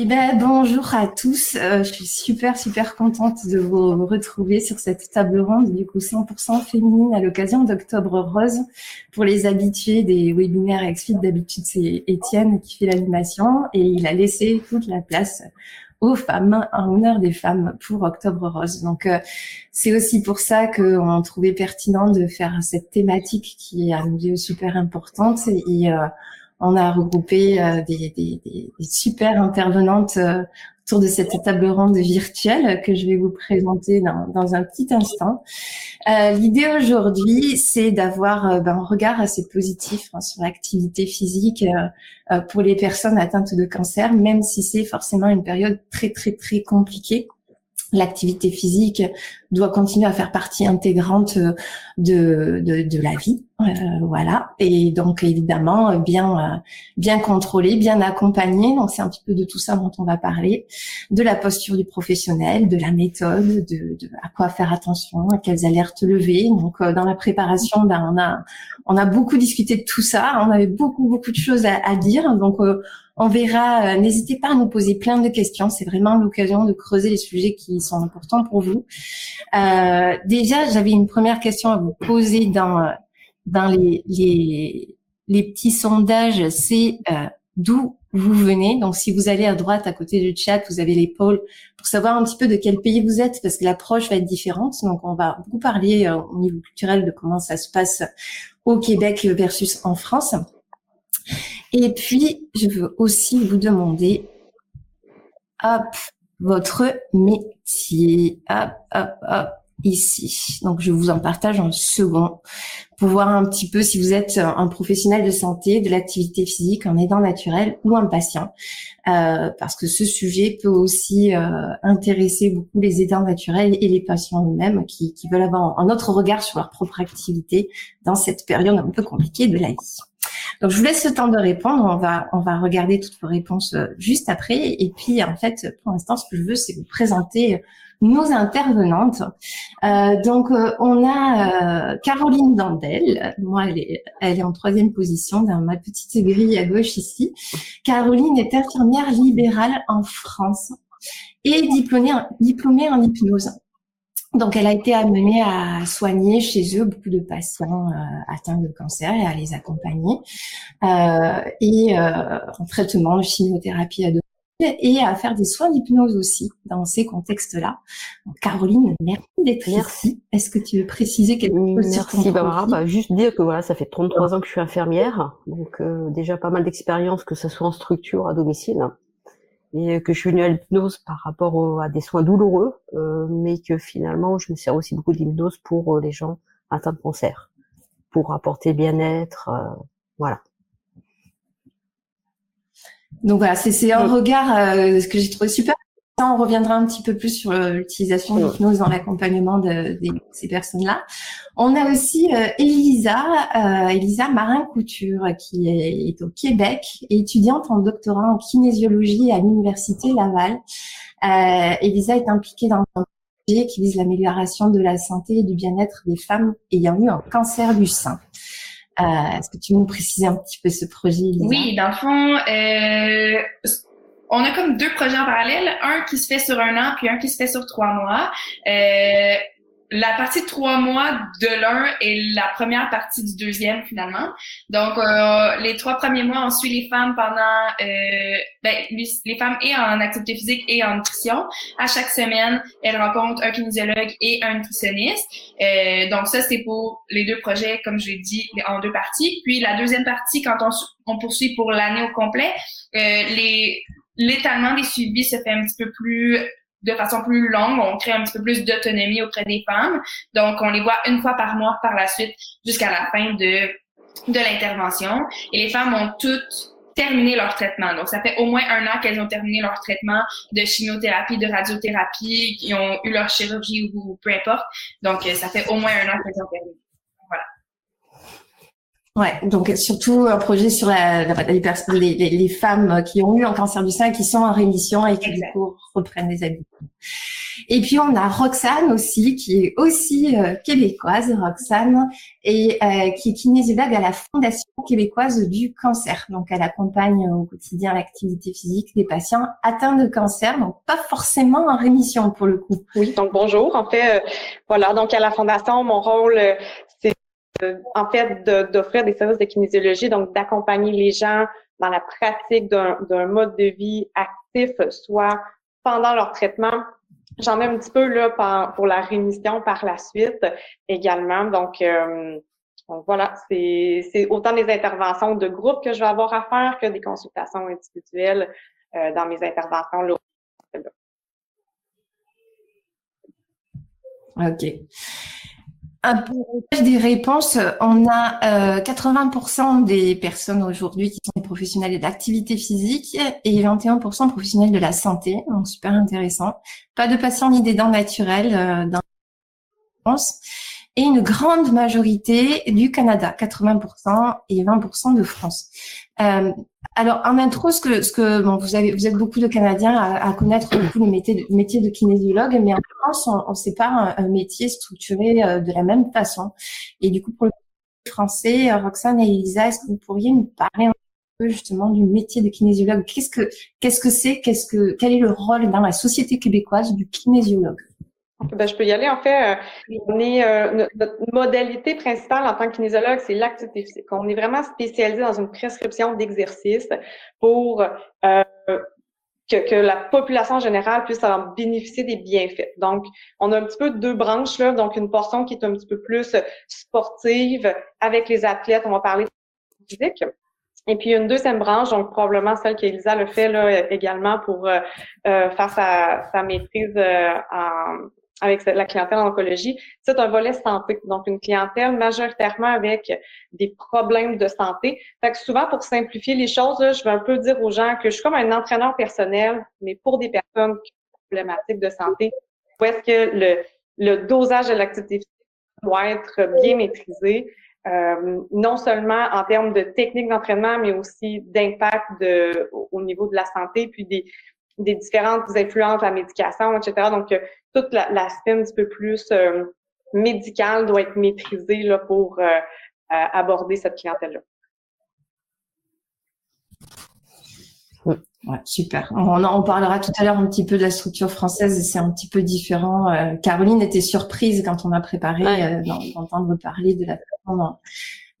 Eh ben, bonjour à tous. Euh, je suis super, super contente de vous retrouver sur cette table ronde, du coup 100% féminine à l'occasion d'Octobre Rose. Pour les habitués des webinaires XFIT, d'habitude c'est Étienne qui fait l'animation et il a laissé toute la place aux femmes, en honneur des femmes pour Octobre Rose. Donc euh, c'est aussi pour ça qu'on trouvait pertinent de faire cette thématique qui est à nous super importante et euh, on a regroupé euh, des, des, des, super intervenantes euh, autour de cette table ronde virtuelle que je vais vous présenter dans, dans un petit instant. Euh, L'idée aujourd'hui, c'est d'avoir euh, ben, un regard assez positif hein, sur l'activité physique pour les personnes atteintes de cancer, même si c'est forcément une période très très très compliquée l'activité physique doit continuer à faire partie intégrante de, de, de la vie euh, voilà. Et donc évidemment bien euh, bien contrôlé, bien accompagné. Donc c'est un petit peu de tout ça dont on va parler, de la posture du professionnel, de la méthode, de, de à quoi faire attention, à quelles alertes lever. Donc euh, dans la préparation, ben on a on a beaucoup discuté de tout ça. On avait beaucoup beaucoup de choses à, à dire. Donc on verra. N'hésitez pas à nous poser plein de questions. C'est vraiment l'occasion de creuser les sujets qui sont importants pour vous. déjà, j'avais une première question à vous poser dans dans les, les, les petits sondages, c'est euh, d'où vous venez? Donc, si vous allez à droite, à côté du chat, vous avez l'épaule pour savoir un petit peu de quel pays vous êtes, parce que l'approche va être différente. Donc, on va beaucoup parler euh, au niveau culturel de comment ça se passe au Québec versus en France. Et puis, je veux aussi vous demander, hop, votre métier. Hop, hop, hop ici. Donc, je vous en partage en second pour voir un petit peu si vous êtes un professionnel de santé, de l'activité physique, un aidant naturel ou un patient, euh, parce que ce sujet peut aussi euh, intéresser beaucoup les aidants naturels et les patients eux-mêmes qui, qui veulent avoir un autre regard sur leur propre activité dans cette période un peu compliquée de la vie. Donc, je vous laisse le temps de répondre. On va, on va regarder toutes vos réponses euh, juste après. Et puis, en fait, pour l'instant, ce que je veux, c'est vous présenter nos intervenantes. Euh, donc, euh, on a euh, Caroline Dandel. Moi, elle est, elle est en troisième position dans ma petite grille à gauche ici. Caroline est infirmière libérale en France et diplômée, diplômée en hypnose. Donc, elle a été amenée à soigner chez eux beaucoup de patients atteints de cancer et à les accompagner. Euh, et euh, en traitement de chimiothérapie à deux et à faire des soins d'hypnose aussi dans ces contextes-là. Caroline, merci d'être ici. Est-ce que tu veux préciser quelque chose Merci Barbara. Bah, juste dire que voilà, ça fait 33 ans que je suis infirmière, donc euh, déjà pas mal d'expérience que ce soit en structure à domicile et que je suis venue à l'hypnose par rapport à des soins douloureux, euh, mais que finalement je me sers aussi beaucoup d'hypnose pour euh, les gens atteints de cancer, pour apporter bien-être, voilà. Donc voilà, c'est un regard euh, ce que j'ai trouvé super. On reviendra un petit peu plus sur euh, l'utilisation de l'hypnose dans l'accompagnement de, ces personnes-là. On a aussi euh, Elisa, euh, Elisa Marin-Couture, qui est, au Québec, et étudiante en doctorat en kinésiologie à l'Université Laval. Euh, Elisa est impliquée dans un projet qui vise l'amélioration de la santé et du bien-être des femmes ayant eu un cancer du sein. Euh, est-ce que tu veux nous préciser un petit peu ce projet, Lisa? Oui, dans le fond, euh, on a comme deux projets en parallèle, un qui se fait sur un an, puis un qui se fait sur trois mois. Euh, la partie de trois mois de l'un est la première partie du deuxième finalement. Donc euh, les trois premiers mois, on suit les femmes pendant euh, ben, les femmes et en activité physique et en nutrition. À chaque semaine, elles rencontrent un kinésiologue et un nutritionniste. Euh, donc ça c'est pour les deux projets, comme je l'ai dit, en deux parties. Puis la deuxième partie, quand on, on poursuit pour l'année au complet, euh, les l'étalement des suivis se fait un petit peu plus de façon plus longue, on crée un petit peu plus d'autonomie auprès des femmes. Donc, on les voit une fois par mois par la suite jusqu'à la fin de, de l'intervention. Et les femmes ont toutes terminé leur traitement. Donc, ça fait au moins un an qu'elles ont terminé leur traitement de chimiothérapie, de radiothérapie, qui ont eu leur chirurgie ou peu importe. Donc, ça fait au moins un an qu'elles ont terminé. Ouais, donc surtout un projet sur la, les, les, les, femmes qui ont eu un cancer du sein, qui sont en rémission et qui du coup reprennent des habitudes. Et puis on a Roxane aussi, qui est aussi euh, québécoise, Roxane, et euh, qui est kinésiologue à la Fondation québécoise du cancer. Donc elle accompagne au quotidien l'activité physique des patients atteints de cancer, donc pas forcément en rémission pour le coup. Oui, donc bonjour. En fait, euh, voilà, donc à la Fondation, mon rôle, c'est en fait d'offrir des services de kinésiologie, donc d'accompagner les gens dans la pratique d'un mode de vie actif, soit pendant leur traitement J'en ai un petit peu là pour la rémission par la suite également. Donc, euh, voilà, c'est autant des interventions de groupe que je vais avoir à faire que des consultations individuelles euh, dans mes interventions. Là. OK des réponses, on a 80% euh, des personnes aujourd'hui qui sont des professionnels de l'activité physique et 21% professionnels de la santé, donc super intéressant. Pas de patients ni des dents naturelles euh, dans la France et une grande majorité du Canada, 80% et 20% de France. Euh, alors en intro, ce que, ce que bon, vous avez, vous êtes beaucoup de Canadiens à, connaître beaucoup le métier de, métier de kinésiologue, mais en France, on, on sait pas un, métier structuré euh, de la même façon. Et du coup, pour le français, euh, Roxane et Elisa, est-ce que vous pourriez nous parler un peu justement du métier de kinésiologue? Qu'est-ce que qu'est-ce que c'est? Qu'est-ce que quel est le rôle dans la société québécoise du kinésiologue? Ben, je peux y aller. En fait, euh, on est, euh, notre modalité principale en tant que kinésiologue, c'est l'activité physique. On est vraiment spécialisé dans une prescription d'exercice pour euh, que, que, la population générale puisse en bénéficier des bienfaits. Donc, on a un petit peu deux branches là. Donc, une portion qui est un petit peu plus sportive avec les athlètes. On va parler de physique. Et puis une deuxième branche, donc probablement celle qu'Elisa le fait là également pour euh, faire sa, sa maîtrise en, avec la clientèle en oncologie, c'est un volet santé. Donc, une clientèle majoritairement avec des problèmes de santé. Fait que souvent, pour simplifier les choses, je vais un peu dire aux gens que je suis comme un entraîneur personnel, mais pour des personnes qui ont des problématiques de santé, où est-ce que le, dosage de l'activité doit être bien maîtrisé, euh, non seulement en termes de technique d'entraînement, mais aussi d'impact au niveau de la santé, puis des, des différentes influences de la médication, etc. Donc, euh, toute l'aspect un petit peu plus euh, médical doit être maîtrisé là, pour euh, aborder cette clientèle-là. Ouais, super. On parlera tout à l'heure un petit peu de la structure française, c'est un petit peu différent. Caroline était surprise quand on a préparé d'entendre parler de la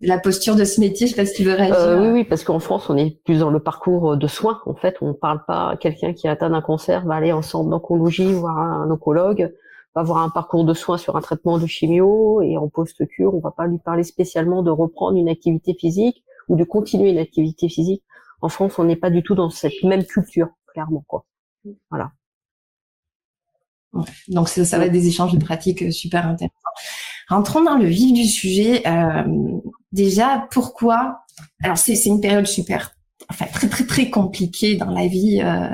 la posture de ce métier. Je sais pas si tu veux réagir. Euh, oui, oui, parce qu'en France, on est plus dans le parcours de soins. En fait, on parle pas quelqu'un qui atteint d'un cancer va aller en centre d'oncologie voir un oncologue, va avoir un parcours de soins sur un traitement de chimio et en post-cure, on va pas lui parler spécialement de reprendre une activité physique ou de continuer une activité physique. En France, on n'est pas du tout dans cette même culture, clairement, quoi. Voilà. Donc ça, ça va être des échanges de pratiques euh, super intéressants. Rentrons dans le vif du sujet. Euh, déjà, pourquoi Alors c'est une période super, enfin très très très compliquée dans la vie euh,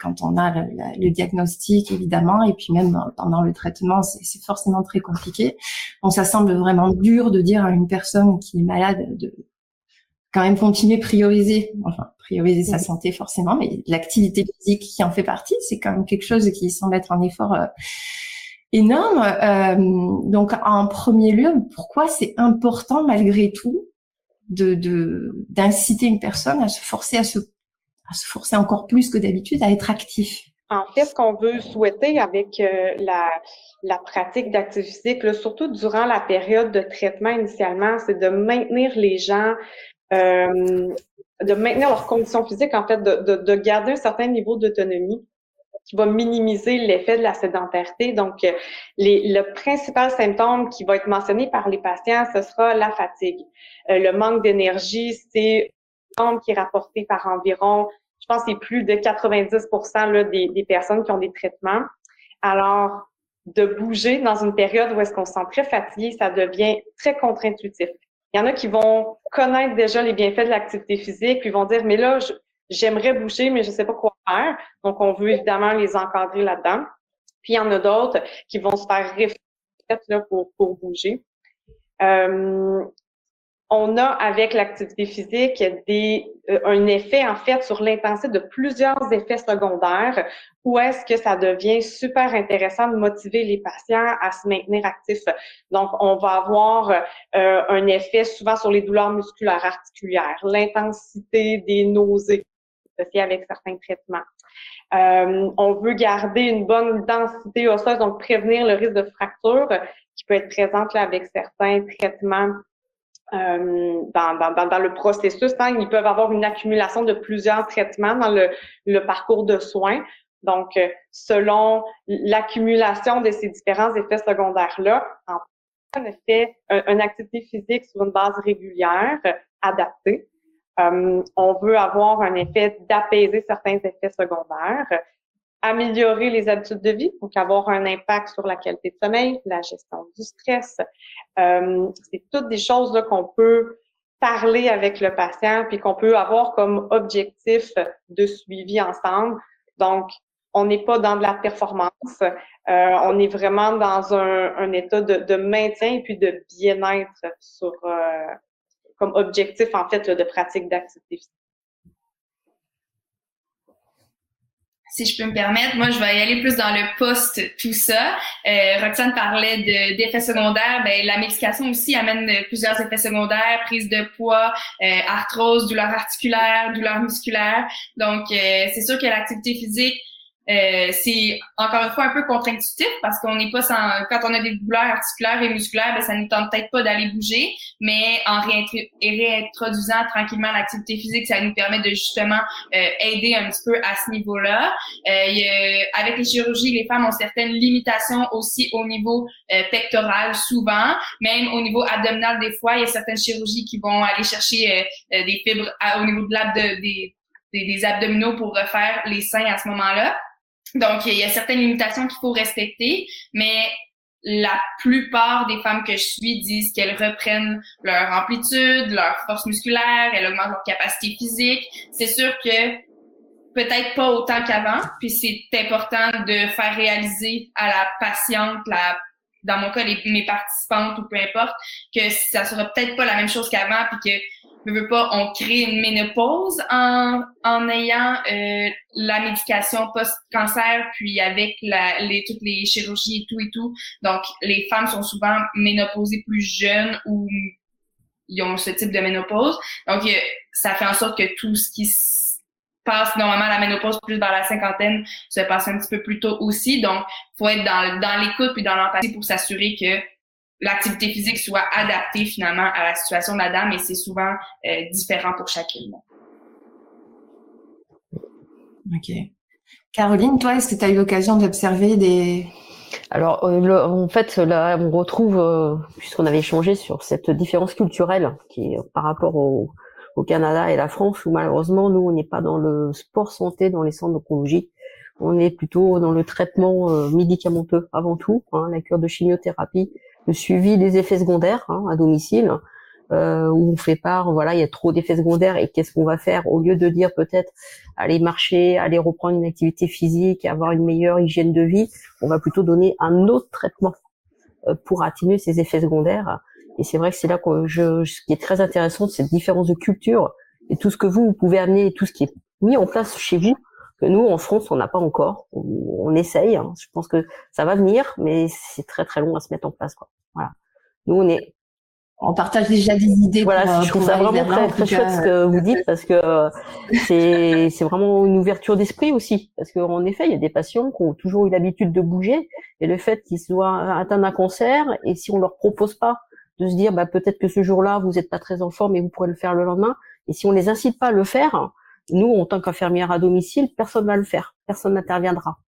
quand on a le, le, diagnostic évidemment, et puis même pendant le traitement, c'est forcément très compliqué. Bon, ça semble vraiment dur de dire à une personne qui est malade de quand même continuer prioriser, enfin prioriser sa santé forcément, mais l'activité physique qui en fait partie, c'est quand même quelque chose qui semble être un effort euh, énorme. Euh, donc en premier lieu, pourquoi c'est important malgré tout de d'inciter une personne à se forcer à se à se forcer encore plus que d'habitude à être actif? En fait, ce qu'on veut souhaiter avec euh, la, la pratique d'activité physique, surtout durant la période de traitement initialement, c'est de maintenir les gens euh, de maintenir leurs conditions physiques, en fait, de, de, garder un certain niveau d'autonomie qui va minimiser l'effet de la sédentarité. Donc, les, le principal symptôme qui va être mentionné par les patients, ce sera la fatigue. Euh, le manque d'énergie, c'est un qui est rapporté par environ, je pense, c'est plus de 90 là, des, des personnes qui ont des traitements. Alors, de bouger dans une période où est-ce qu'on se sent très fatigué, ça devient très contre-intuitif. Il y en a qui vont connaître déjà les bienfaits de l'activité physique, puis vont dire, mais là, j'aimerais bouger, mais je ne sais pas quoi Donc, on veut évidemment les encadrer là-dedans. Puis, il y en a d'autres qui vont se faire réfléchir pour, pour bouger. Euh, on a avec l'activité physique des, euh, un effet en fait sur l'intensité de plusieurs effets secondaires où est-ce que ça devient super intéressant de motiver les patients à se maintenir actifs. Donc, on va avoir euh, un effet souvent sur les douleurs musculaires articulaires, l'intensité des nausées associées avec certains traitements. Euh, on veut garder une bonne densité osseuse, donc prévenir le risque de fracture qui peut être présente là, avec certains traitements euh, dans, dans, dans, le processus. Hein, ils peuvent avoir une accumulation de plusieurs traitements dans le, le parcours de soins. Donc, euh, selon l'accumulation de ces différents effets secondaires-là, on fait une activité physique sur une base régulière, adaptée. Euh, on veut avoir un effet d'apaiser certains effets secondaires, améliorer les habitudes de vie, donc avoir un impact sur la qualité de sommeil, la gestion du stress. Euh, c'est toutes des choses qu'on peut parler avec le patient, puis qu'on peut avoir comme objectif de suivi ensemble. Donc, on n'est pas dans de la performance, euh, on est vraiment dans un, état de, de, maintien et puis de bien-être sur objectif en fait de pratique d'activité physique. si je peux me permettre. Moi, je vais y aller plus dans le post tout ça. Euh, Roxane parlait d'effets secondaires. Ben, la médication aussi amène plusieurs effets secondaires, prise de poids, euh, arthrose, douleur articulaire, douleur musculaire. Donc, euh, c'est sûr que l'activité physique euh, c'est encore une fois un peu contre-intuitif parce qu'on n'est pas sans quand on a des douleurs articulaires et musculaires, ben, ça nous tente peut-être pas d'aller bouger, mais en réintroduisant tranquillement l'activité physique, ça nous permet de justement euh, aider un petit peu à ce niveau-là. Euh, avec les chirurgies, les femmes ont certaines limitations aussi au niveau pectoral souvent, même au niveau abdominal des fois, il y a certaines chirurgies qui vont aller chercher des fibres au niveau de l'abdomen des, des abdominaux pour refaire les seins à ce moment-là. Donc, il y a certaines limitations qu'il faut respecter, mais la plupart des femmes que je suis disent qu'elles reprennent leur amplitude, leur force musculaire, elles augmentent leur capacité physique. C'est sûr que peut-être pas autant qu'avant, puis c'est important de faire réaliser à la patiente, la, dans mon cas, les, mes participantes ou peu importe, que ça sera peut-être pas la même chose qu'avant, puis que veux pas, on crée une ménopause en, en ayant euh, la médication post-cancer, puis avec la, les, toutes les chirurgies et tout et tout. Donc, les femmes sont souvent ménopausées plus jeunes ou ils ont ce type de ménopause. Donc, ça fait en sorte que tout ce qui se passe normalement la ménopause plus dans la cinquantaine se passe un petit peu plus tôt aussi. Donc, faut être dans, dans l'écoute puis dans l'empathie pour s'assurer que l'activité physique soit adaptée finalement à la situation de la dame et c'est souvent euh, différent pour chacune. Ok. Caroline, toi, est-ce que tu as eu l'occasion d'observer des... Alors, euh, en fait, là, on retrouve, euh, puisqu'on avait échangé sur cette différence culturelle qui est par rapport au, Canada et la France, où malheureusement, nous, on n'est pas dans le sport santé, dans les centres d'oncologie. On est plutôt dans le traitement médicamenteux avant tout, hein, la cure de chimiothérapie, le suivi des effets secondaires hein, à domicile, euh, où on fait part, voilà, il y a trop d'effets secondaires et qu'est-ce qu'on va faire au lieu de dire peut-être aller marcher, aller reprendre une activité physique, avoir une meilleure hygiène de vie, on va plutôt donner un autre traitement euh, pour atténuer ces effets secondaires. Et c'est vrai que c'est là que je, ce qui est très intéressant, cette différence de culture et tout ce que vous, vous pouvez amener, tout ce qui est mis en place chez vous, que nous en France on n'a pas encore. On, essaye. Hein. Je pense que ça va venir, mais c'est très très long à se mettre en place. Quoi. Voilà. Nous on est on partage déjà des idées. Voilà, je trouve ça vraiment très, très chouette ce que vous dites parce que euh, c'est c'est vraiment une ouverture d'esprit aussi parce qu'en effet il y a des patients qui ont toujours eu l'habitude de bouger et le fait qu'ils soient atteints d'un cancer et si on leur propose pas de se dire bah peut-être que ce jour-là vous n'êtes pas très en forme et vous pourrez le faire le lendemain et si on les incite pas à le faire nous, en tant qu'infirmière à domicile, personne va le faire, personne n'interviendra,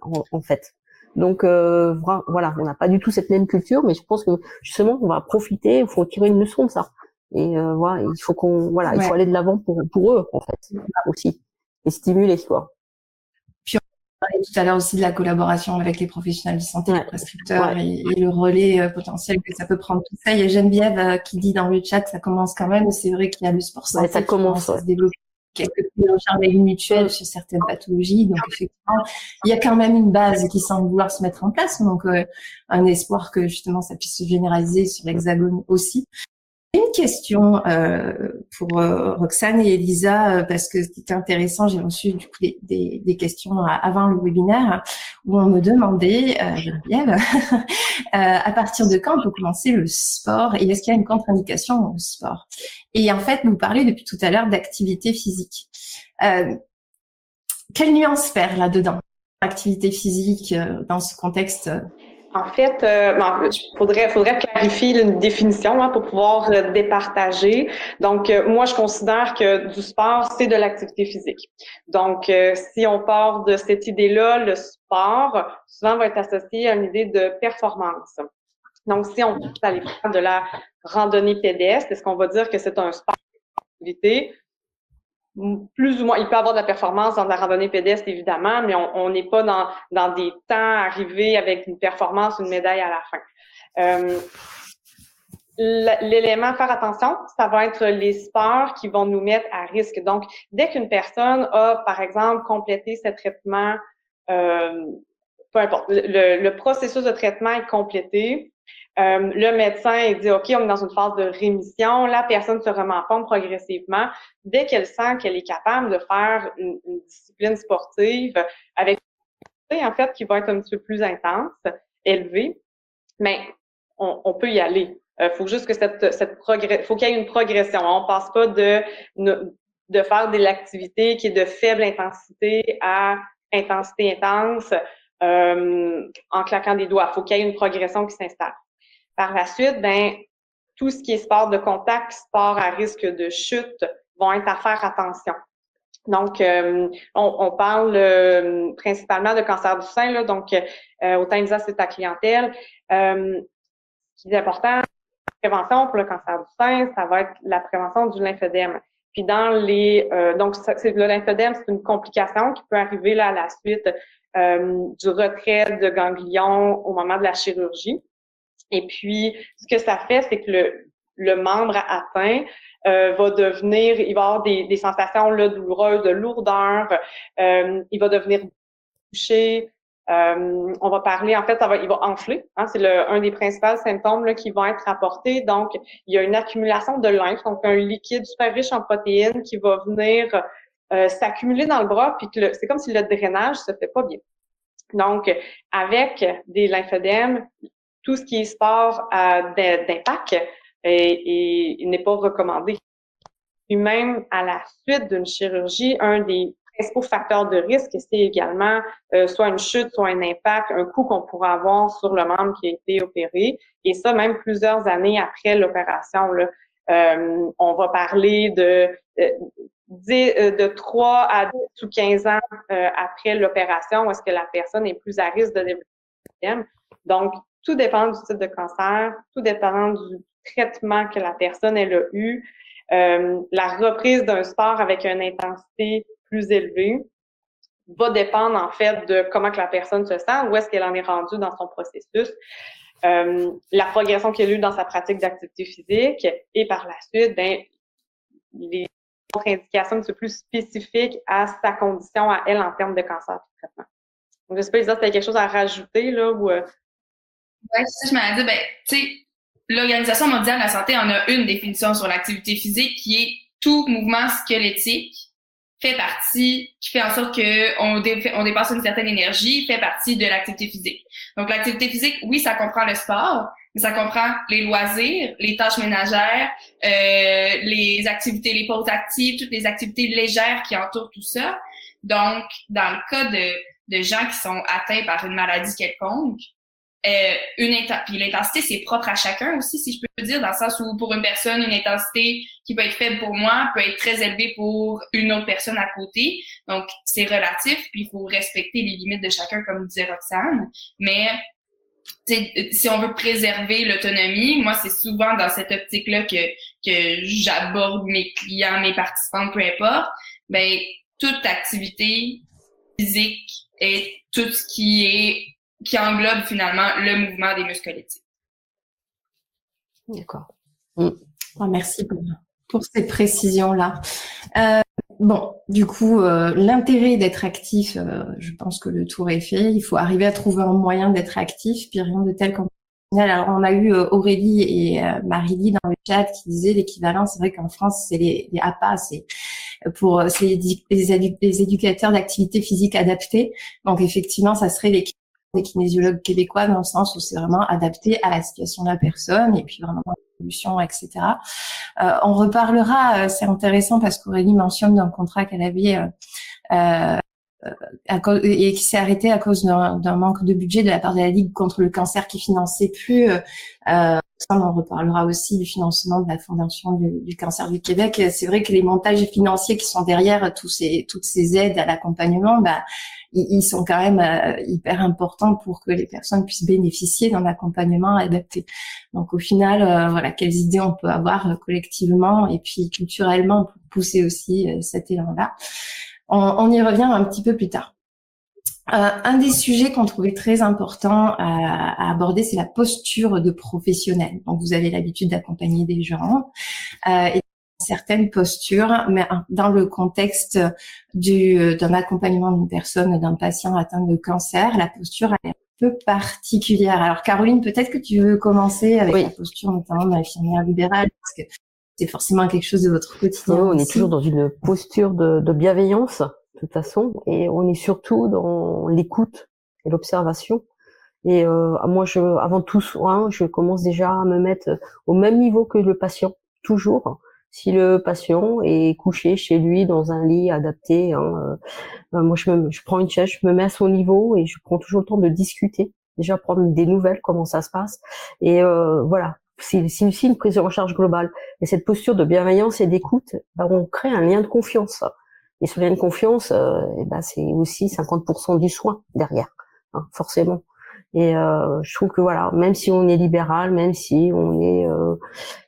en, fait. Donc euh, voilà, on n'a pas du tout cette même culture, mais je pense que justement, on va profiter, il faut tirer une leçon de ça. Et euh, voilà, il faut qu'on, voilà, il faut aller de l'avant pour pour eux en fait aussi et stimuler quoi. Puis on parlait tout à l'heure aussi de la collaboration avec les professionnels de santé, les prescripteurs et, le relais euh, potentiel que ça peut prendre tout ça. Il y a Geneviève euh, qui dit dans le chat, ça commence quand même. C'est vrai qu'il y a le sport santé ça commence, à se développer quelques prises en charge mutuelles sur certaines pathologies. Donc effectivement, il y a quand même une base qui semble vouloir se mettre en place. Donc euh, un espoir que justement ça puisse se généraliser sur l'hexagone aussi. Question euh, pour euh, Roxane et Elisa, euh, parce que c'était intéressant, j'ai reçu du coup des, questions avant le webinaire où on me demandait, Geneviève, à partir de quand on peut commencer le sport et est-ce qu'il y a une contre-indication au sport? Et en fait, vous parlez depuis tout à l'heure d'activité physique. quelle nuance faire là-dedans Activité physique dans ce contexte? En fait, euh, il faudrait, faudrait clarifier une définition hein, pour pouvoir euh, départager. Donc, euh, moi, je considère que du sport, c'est de l'activité physique. Donc, euh, si on part de cette idée-là, le sport souvent va être associé à une idée de performance. Donc, si on veut aller faire de la randonnée pédestre, est-ce qu'on va dire que c'est un sport d'activité? Plus ou moins, il peut avoir de la performance dans la randonnée pédestre, évidemment, mais on n'est pas dans, dans des temps arrivés avec une performance, une médaille à la fin. Euh, L'élément à faire attention, ça va être les sports qui vont nous mettre à risque. Donc, dès qu'une personne a, par exemple, complété ce traitement, euh, peu importe, le, le, processus de traitement est complété, euh, le médecin dit OK, on est dans une phase de rémission. La personne se remet en forme progressivement. Dès qu'elle sent qu'elle est capable de faire une, discipline sportive avec en fait qui va être un petit peu plus intense, élevée, mais on, peut y aller. Il euh, faut juste que cette, cette progrès, faut qu'il y ait une progression. On passe pas de de faire de l'activité qui est de faible intensité à intensité intense euh, en claquant des doigts. Il faut qu'il y ait une progression qui s'installe. Par la suite, ben, tout ce qui est sport de contact, sport à risque de chute, vont être à faire attention. Donc, euh, on, parle euh, principalement de cancer du sein, là, donc euh, autant ça c'est ta clientèle. Euh, ce qui est important, la prévention pour le cancer du sein, ça va être la prévention du lymphodème. Puis dans les, donc c'est le lymphodème, c'est une complication qui peut arriver là à la suite du retrait de ganglions au moment de la chirurgie. Et puis, ce que ça fait, c'est que le, le membre atteint euh, va devenir, il va avoir des, des sensations là, douloureuses, de lourdeur, euh, il va devenir touché. Euh, on va parler, en fait, ça va, il va enfler. Hein, c'est un des principaux symptômes là, qui vont être rapportés. Donc, il y a une accumulation de lymphe, donc un liquide super riche en protéines qui va venir euh, s'accumuler dans le bras, puis c'est comme si le drainage se fait pas bien. Donc, avec des lymphodèmes, tout ce qui est sport d'impact et, n'est pas recommandé. Puis même à la suite d'une chirurgie, un des principaux facteurs de risque, c'est également euh, soit une chute, soit un impact, un coup qu'on pourrait avoir sur le membre qui a été opéré. Et ça, même plusieurs années après l'opération. Euh, on va parler de, euh, de 3 à 10 ou 15 ans après l'opération, est-ce que la personne est plus à risque de développer Donc, tout dépend du type de cancer, tout dépend du traitement que la personne elle a eu. Euh, la reprise d'un sport avec une intensité plus élevée va dépendre en fait de comment que la personne se sent, où est-ce qu'elle en est rendue dans son processus, euh, la progression qu'elle a eue dans sa pratique d'activité physique et par la suite, ben, les contre-indications sont plus spécifiques à sa condition à elle en termes de cancer de traitement. Donc, je sais pas, si tu quelque chose à rajouter là ou euh, Ouais, ça, je dit, ben, tu sais, l'Organisation mondiale de la santé en a une définition sur l'activité physique qui est tout mouvement squelettique fait partie, qui fait en sorte que on, on dépasse une certaine énergie, fait partie de l'activité physique. Donc, l'activité physique, oui, ça comprend le sport, mais ça comprend les loisirs, les tâches ménagères, euh, les activités, les pauses actives, toutes les activités légères qui entourent tout ça. Donc, dans le cas de, de gens qui sont atteints par une maladie quelconque, euh, une puis l'intensité c'est propre à chacun aussi si je peux dire dans le sens où pour une personne une intensité qui peut être faible pour moi peut être très élevée pour une autre personne à côté donc c'est relatif puis il faut respecter les limites de chacun comme disait Roxane mais si on veut préserver l'autonomie, moi, c'est souvent dans cette optique-là que, que j'aborde mes clients, mes participants, peu importe. Ben, toute activité physique et tout ce qui est qui englobe finalement le mouvement des muscles D'accord. Mm. Ah, merci pour, pour ces précisions-là. Euh, bon, du coup, euh, l'intérêt d'être actif, euh, je pense que le tour est fait. Il faut arriver à trouver un moyen d'être actif, puis rien de tel qu'en alors, on a eu Aurélie et Marie-Lie dans le chat qui disaient l'équivalent, c'est vrai qu'en France, c'est les, les APA, c'est pour c'est les, les, éducateurs d'activité physique adaptée. Donc, effectivement, ça serait l'équivalent kinésiologues québécois dans le sens où c'est vraiment adapté à la situation de la personne et puis vraiment solution, etc. Euh, on reparlera, euh, c'est intéressant parce qu'Aurélie mentionne le contrat qu'elle avait euh, euh et qui s'est arrêté à cause d'un manque de budget de la part de la Ligue contre le cancer qui finançait plus. On reparlera aussi du financement de la Fondation du, du cancer du Québec. C'est vrai que les montages financiers qui sont derrière tous ces, toutes ces aides à l'accompagnement, bah, ils, sont quand même euh, hyper importants pour que les personnes puissent bénéficier d'un accompagnement adapté. Donc au final, euh, voilà, quelles idées on peut avoir euh, collectivement et puis culturellement pour pousser aussi cet élan-là. On, on, y revient un petit peu plus tard. un des sujets qu'on trouvait très important à, aborder, c'est la posture de professionnel. Donc, vous avez l'habitude d'accompagner des gens. et certaines postures, mais dans le contexte du d'un accompagnement d'une personne, d'un patient atteint de cancer, la posture est un peu particulière. Alors Caroline, peut-être que tu veux commencer avec la posture notamment d'infirmière libérale, parce que c'est forcément quelque chose de votre quotidien. on est toujours dans une posture de, de bienveillance, de toute façon, et on est surtout dans l'écoute et l'observation. Et euh, moi, je, avant tout soin, je commence déjà à me mettre au même niveau que le patient, toujours si le patient est couché chez lui dans un lit adapté, hein, euh, ben moi je, me, je prends une chaise, je me mets à son niveau et je prends toujours le temps de discuter, déjà prendre des nouvelles, comment ça se passe. Et euh, voilà, c'est aussi une prise en charge globale. Et cette posture de bienveillance et d'écoute, ben on crée un lien de confiance. Et ce lien de confiance, euh, ben c'est aussi 50% du soin derrière, hein, forcément. Et euh, je trouve que voilà, même si on est libéral, même si on est euh,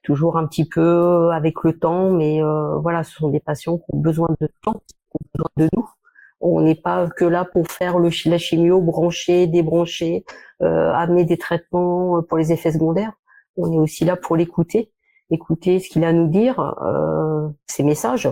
toujours un petit peu avec le temps, mais euh, voilà, ce sont des patients qui ont besoin de temps, qui ont besoin de nous. On n'est pas que là pour faire le, la chimio, brancher, débrancher, euh, amener des traitements pour les effets secondaires. On est aussi là pour l'écouter, écouter ce qu'il a à nous dire, euh, ses messages.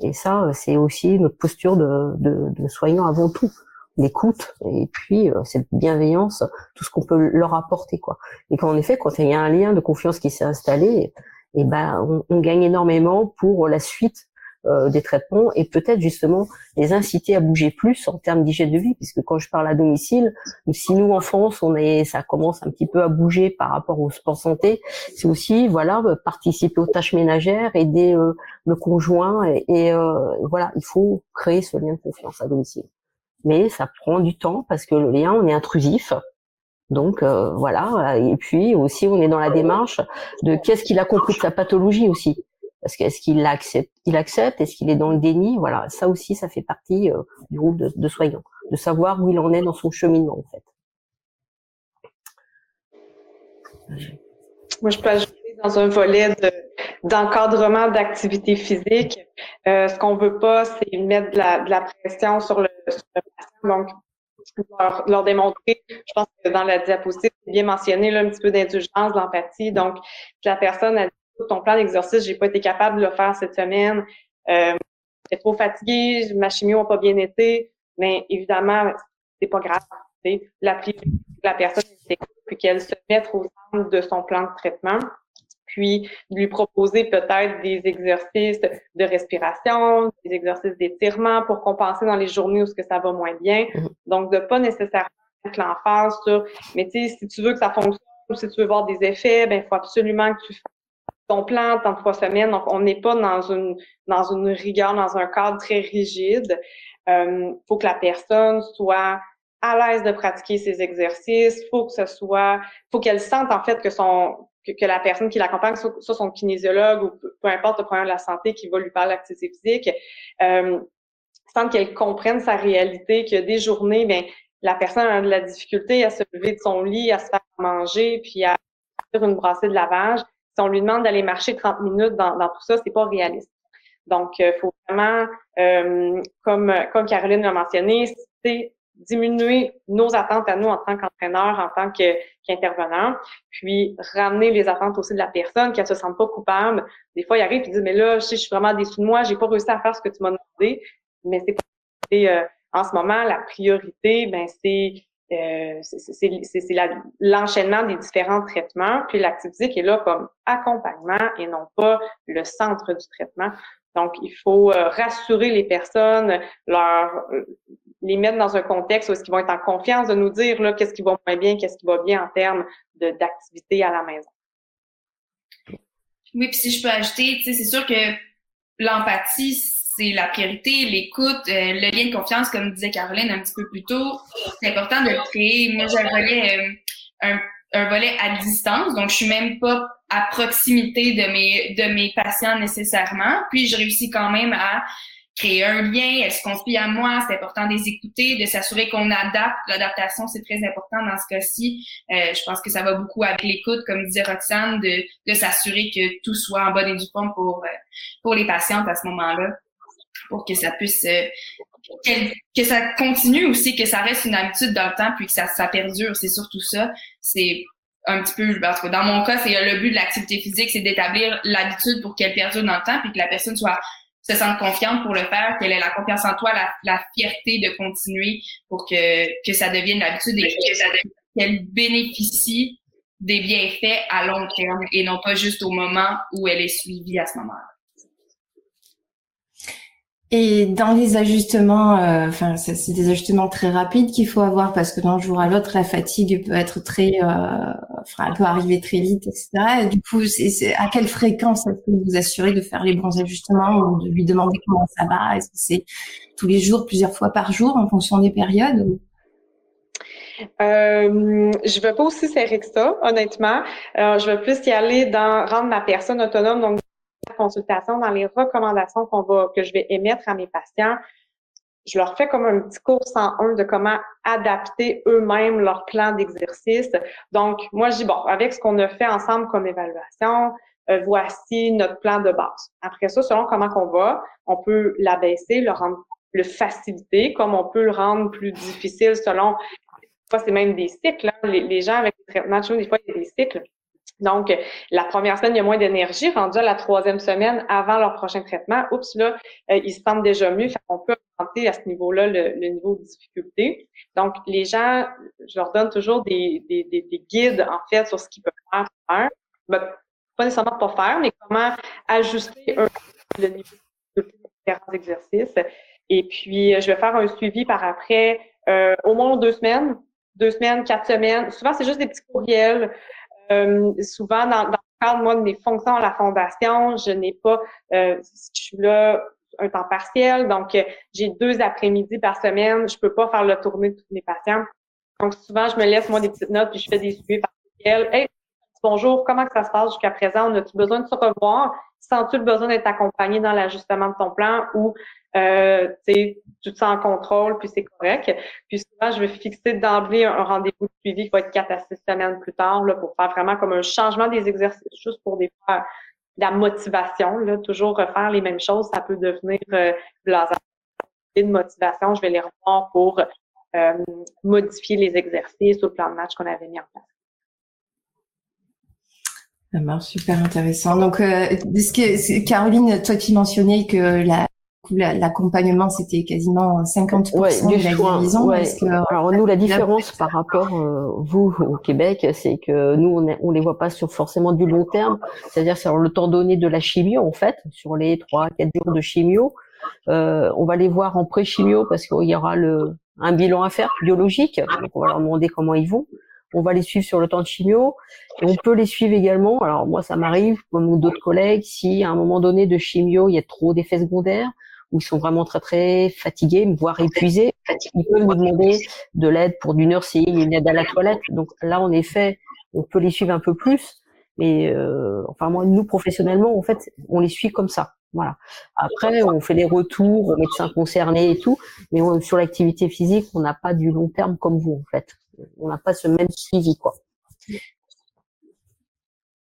Et ça, c'est aussi notre posture de, de, de soignant avant tout l'écoute et puis euh, cette bienveillance, tout ce qu'on peut leur apporter quoi. Et qu'en effet, quand il y a un lien de confiance qui s'est installé, et eh ben on, on, gagne énormément pour la suite euh, des traitements et peut-être justement les inciter à bouger plus en termes d'hygiène de vie, puisque quand je parle à domicile, si nous en France on est, ça commence un petit peu à bouger par rapport au sport santé, c'est aussi voilà participer aux tâches ménagères, aider euh, le conjoint et, et voilà, il faut créer ce lien de confiance à domicile mais ça prend du temps parce que le lien, on est intrusif. Donc euh, voilà, et puis aussi on est dans la démarche de qu'est-ce qu'il a compris de sa pathologie aussi. Parce qu'est-ce qu'il accepte, est-ce qu'il est dans le déni, voilà, ça aussi ça fait partie euh, du groupe de, soignants, de savoir où il en est dans son cheminement en fait. Dans un volet d'encadrement d'activité physique. Euh, ce qu'on veut pas, c'est mettre de la, de la pression sur le, sur le patient. Donc, leur, leur, démontrer, je pense que dans la diapositive, c'est bien mentionné là, un petit peu d'indulgence, d'empathie. Donc, si la personne a dit ton plan d'exercice, j'ai pas été capable de le faire cette semaine, euh, j'étais trop fatiguée, ma chimio n'a pas bien été, mais évidemment, c'est pas grave. La, la personne puis qu'elle se mette au centre de son plan de traitement puis lui proposer peut-être des exercices de respiration, des exercices d'étirement pour compenser dans les journées où ce que ça va moins bien. Mm-hmm. Donc, de pas nécessairement mettre l'emphase sur, mais tu sais, si tu veux que ça fonctionne ou si tu veux voir des effets, ben, il faut absolument que tu fasses ton plan tant de fois semaine. Donc, on n'est pas dans une, dans une rigueur, dans un cadre très rigide. Il euh, faut que la personne soit à l'aise de pratiquer ses exercices, faut que ce soit, faut qu'elle sente en fait que son que, la personne qui l'accompagne, soit, son kinésiologue ou peu, importe le problème de la santé qui va lui parler d'activité physique, euh, sans qu'elle comprenne sa réalité, a des journées, ben la personne a de la difficulté à se lever de son lit, à se faire manger, puis à faire une brassée de lavage. Si on lui demande d'aller marcher 30 minutes dans, dans tout ça, c'est pas réaliste. Donc, il euh, faut vraiment, euh, comme, comme Caroline l'a mentionné, c'est diminuer nos attentes à nous en tant qu'entraîneur, en tant qu'intervenant, puis ramener les attentes aussi de la personne, qu'elle se sente pas coupable. Des fois, il arrive et dit mais là, je, sais, je suis vraiment déçu de moi, j'ai pas réussi à faire ce que tu m'as demandé, mais c'est euh, en ce moment la priorité, ben c'est euh, c'est l'enchaînement des différents traitements, puis l'activité physique est là comme accompagnement et non pas le centre du traitement. Donc, il faut euh, rassurer les personnes, leur les mettre dans un contexte où ils vont être en confiance de nous dire là qu'est-ce qui va moins bien, qu'est-ce qui va bien en termes d'activité à la maison. Oui, puis si je peux ajouter, c'est sûr que l'empathie, c'est la priorité, l'écoute, euh, le lien de confiance, comme disait Caroline un petit peu plus tôt. C'est important de le créer. Moi, j'ai un volet, euh, un, un, volet à distance, donc je suis même pas à proximité de mes de mes patients nécessairement. Puis je réussis quand même à créer un lien, elles se confient à moi, c'est important de les écouter, de s'assurer qu'on adapte. L'adaptation, c'est très important dans ce cas-ci. Euh, je pense que ça va beaucoup avec l'écoute, comme disait Roxane, de, de s'assurer que tout soit en bonne et due forme pour, euh, pour les patientes à ce moment-là, pour que ça puisse, euh, que, ça continue aussi, que ça reste une habitude dans le temps, puis que ça, ça perdure. C'est surtout ça. C'est un petit peu, parce que dans mon cas, c'est le but de l'activité physique, c'est d'établir l'habitude pour qu'elle perdure dans le temps, puis que la personne soit se sente confiante pour le faire, qu'elle ait la confiance en toi, la, fierté de continuer pour que, que ça devienne l'habitude et qu'elle bénéficie des bienfaits à long terme et non pas juste au moment où elle est suivie à ce moment-là. Et dans les ajustements, euh, enfin, c'est des ajustements très rapides qu'il faut avoir parce que d'un jour à l'autre, la fatigue peut être très, euh, enfin, elle peut arriver très vite, etc. Et du coup, c'est à quelle fréquence est-ce que vous assurez de faire les bons ajustements ou de lui demander comment ça va? Est-ce que c'est tous les jours, plusieurs fois par jour, en fonction des périodes euh, je veux pas aussi serrer que ça, honnêtement. Euh, je veux plus y aller dans rendre ma personne autonome, consultation, dans les recommandations qu'on va, que je vais émettre à mes patients, je leur fais comme un petit cours un de comment adapter eux-mêmes leur plan d'exercice. Donc, moi, je dis, bon, avec ce qu'on a fait ensemble comme évaluation, euh, voici notre plan de base. Après ça, selon comment qu'on va, on peut l'abaisser, le rendre, le faciliter, comme on peut le rendre plus difficile selon, des c'est même des cycles. Hein. Les, gens avec les traitements de des fois, il y a des cycles. Donc, la première semaine, il y a moins d'énergie. Rendu à la troisième semaine, avant leur prochain traitement, oups, là, euh, ils se sentent déjà mieux. On peut augmenter à ce niveau-là le, niveau de difficulté. Donc, les gens, je leur donne toujours des, des, des, guides, en fait, sur ce qu'ils peuvent faire. Ben, pas nécessairement pas faire, mais comment ajuster le niveau de différents exercices. Et puis, je vais faire un suivi par après, euh, au moins deux semaines, deux semaines, quatre semaines. Souvent, c'est juste des petits courriels. Euh, souvent, dans, dans, le cadre, de mes fonctions à la fondation, je n'ai pas, euh, je suis là un temps partiel, donc euh, j'ai deux après-midi par semaine, je peux pas faire le tournée de tous mes patients. Donc, souvent, je me laisse, moi, des petites notes, puis je fais des suivis par courriel. Hey, bonjour, comment ça se passe jusqu'à présent? On a-tu besoin de se revoir? Sens-tu le besoin d'être accompagné dans l'ajustement de ton plan ou euh, tu te sens en contrôle, puis c'est correct? Puis souvent, je vais fixer d'emblée un, rendez-vous de suivi qui va être quatre à six semaines plus tard là, pour faire vraiment comme un changement des exercices, juste pour des fois la motivation. Là, toujours refaire les mêmes choses, ça peut devenir euh, de motivation. Je vais les revoir pour euh, modifier les exercices ou le plan de match qu'on avait mis en place. Ça marche, super intéressant. Donc, euh, que, Caroline, toi qui mentionnais que la, l'accompagnement c'était quasiment 50% de la guérison. Alors nous la différence par rapport euh, vous au Québec, c'est que nous on, on les voit pas sur forcément du long terme, c'est-à-dire sur le temps donné de la chimio en fait, sur les trois quatre jours de chimio, euh, on va les voir en pré-chimio parce qu'il y aura le un bilan à faire biologique, donc on va leur demander comment ils vont. On va les suivre sur le temps de chimio et on peut les suivre également. Alors moi ça m'arrive comme d'autres collègues si à un moment donné de chimio il y a trop d'effets secondaires où ils sont vraiment très très fatigués, voire épuisés, ils peuvent nous demander de l'aide pour du nursing, une aide à la toilette. Donc là, en effet, on peut les suivre un peu plus. Mais euh, enfin moi, nous professionnellement, en fait, on les suit comme ça. Voilà. Après, on fait les retours aux médecins concernés et tout, mais sur l'activité physique, on n'a pas du long terme comme vous, en fait. On n'a pas ce même suivi, quoi.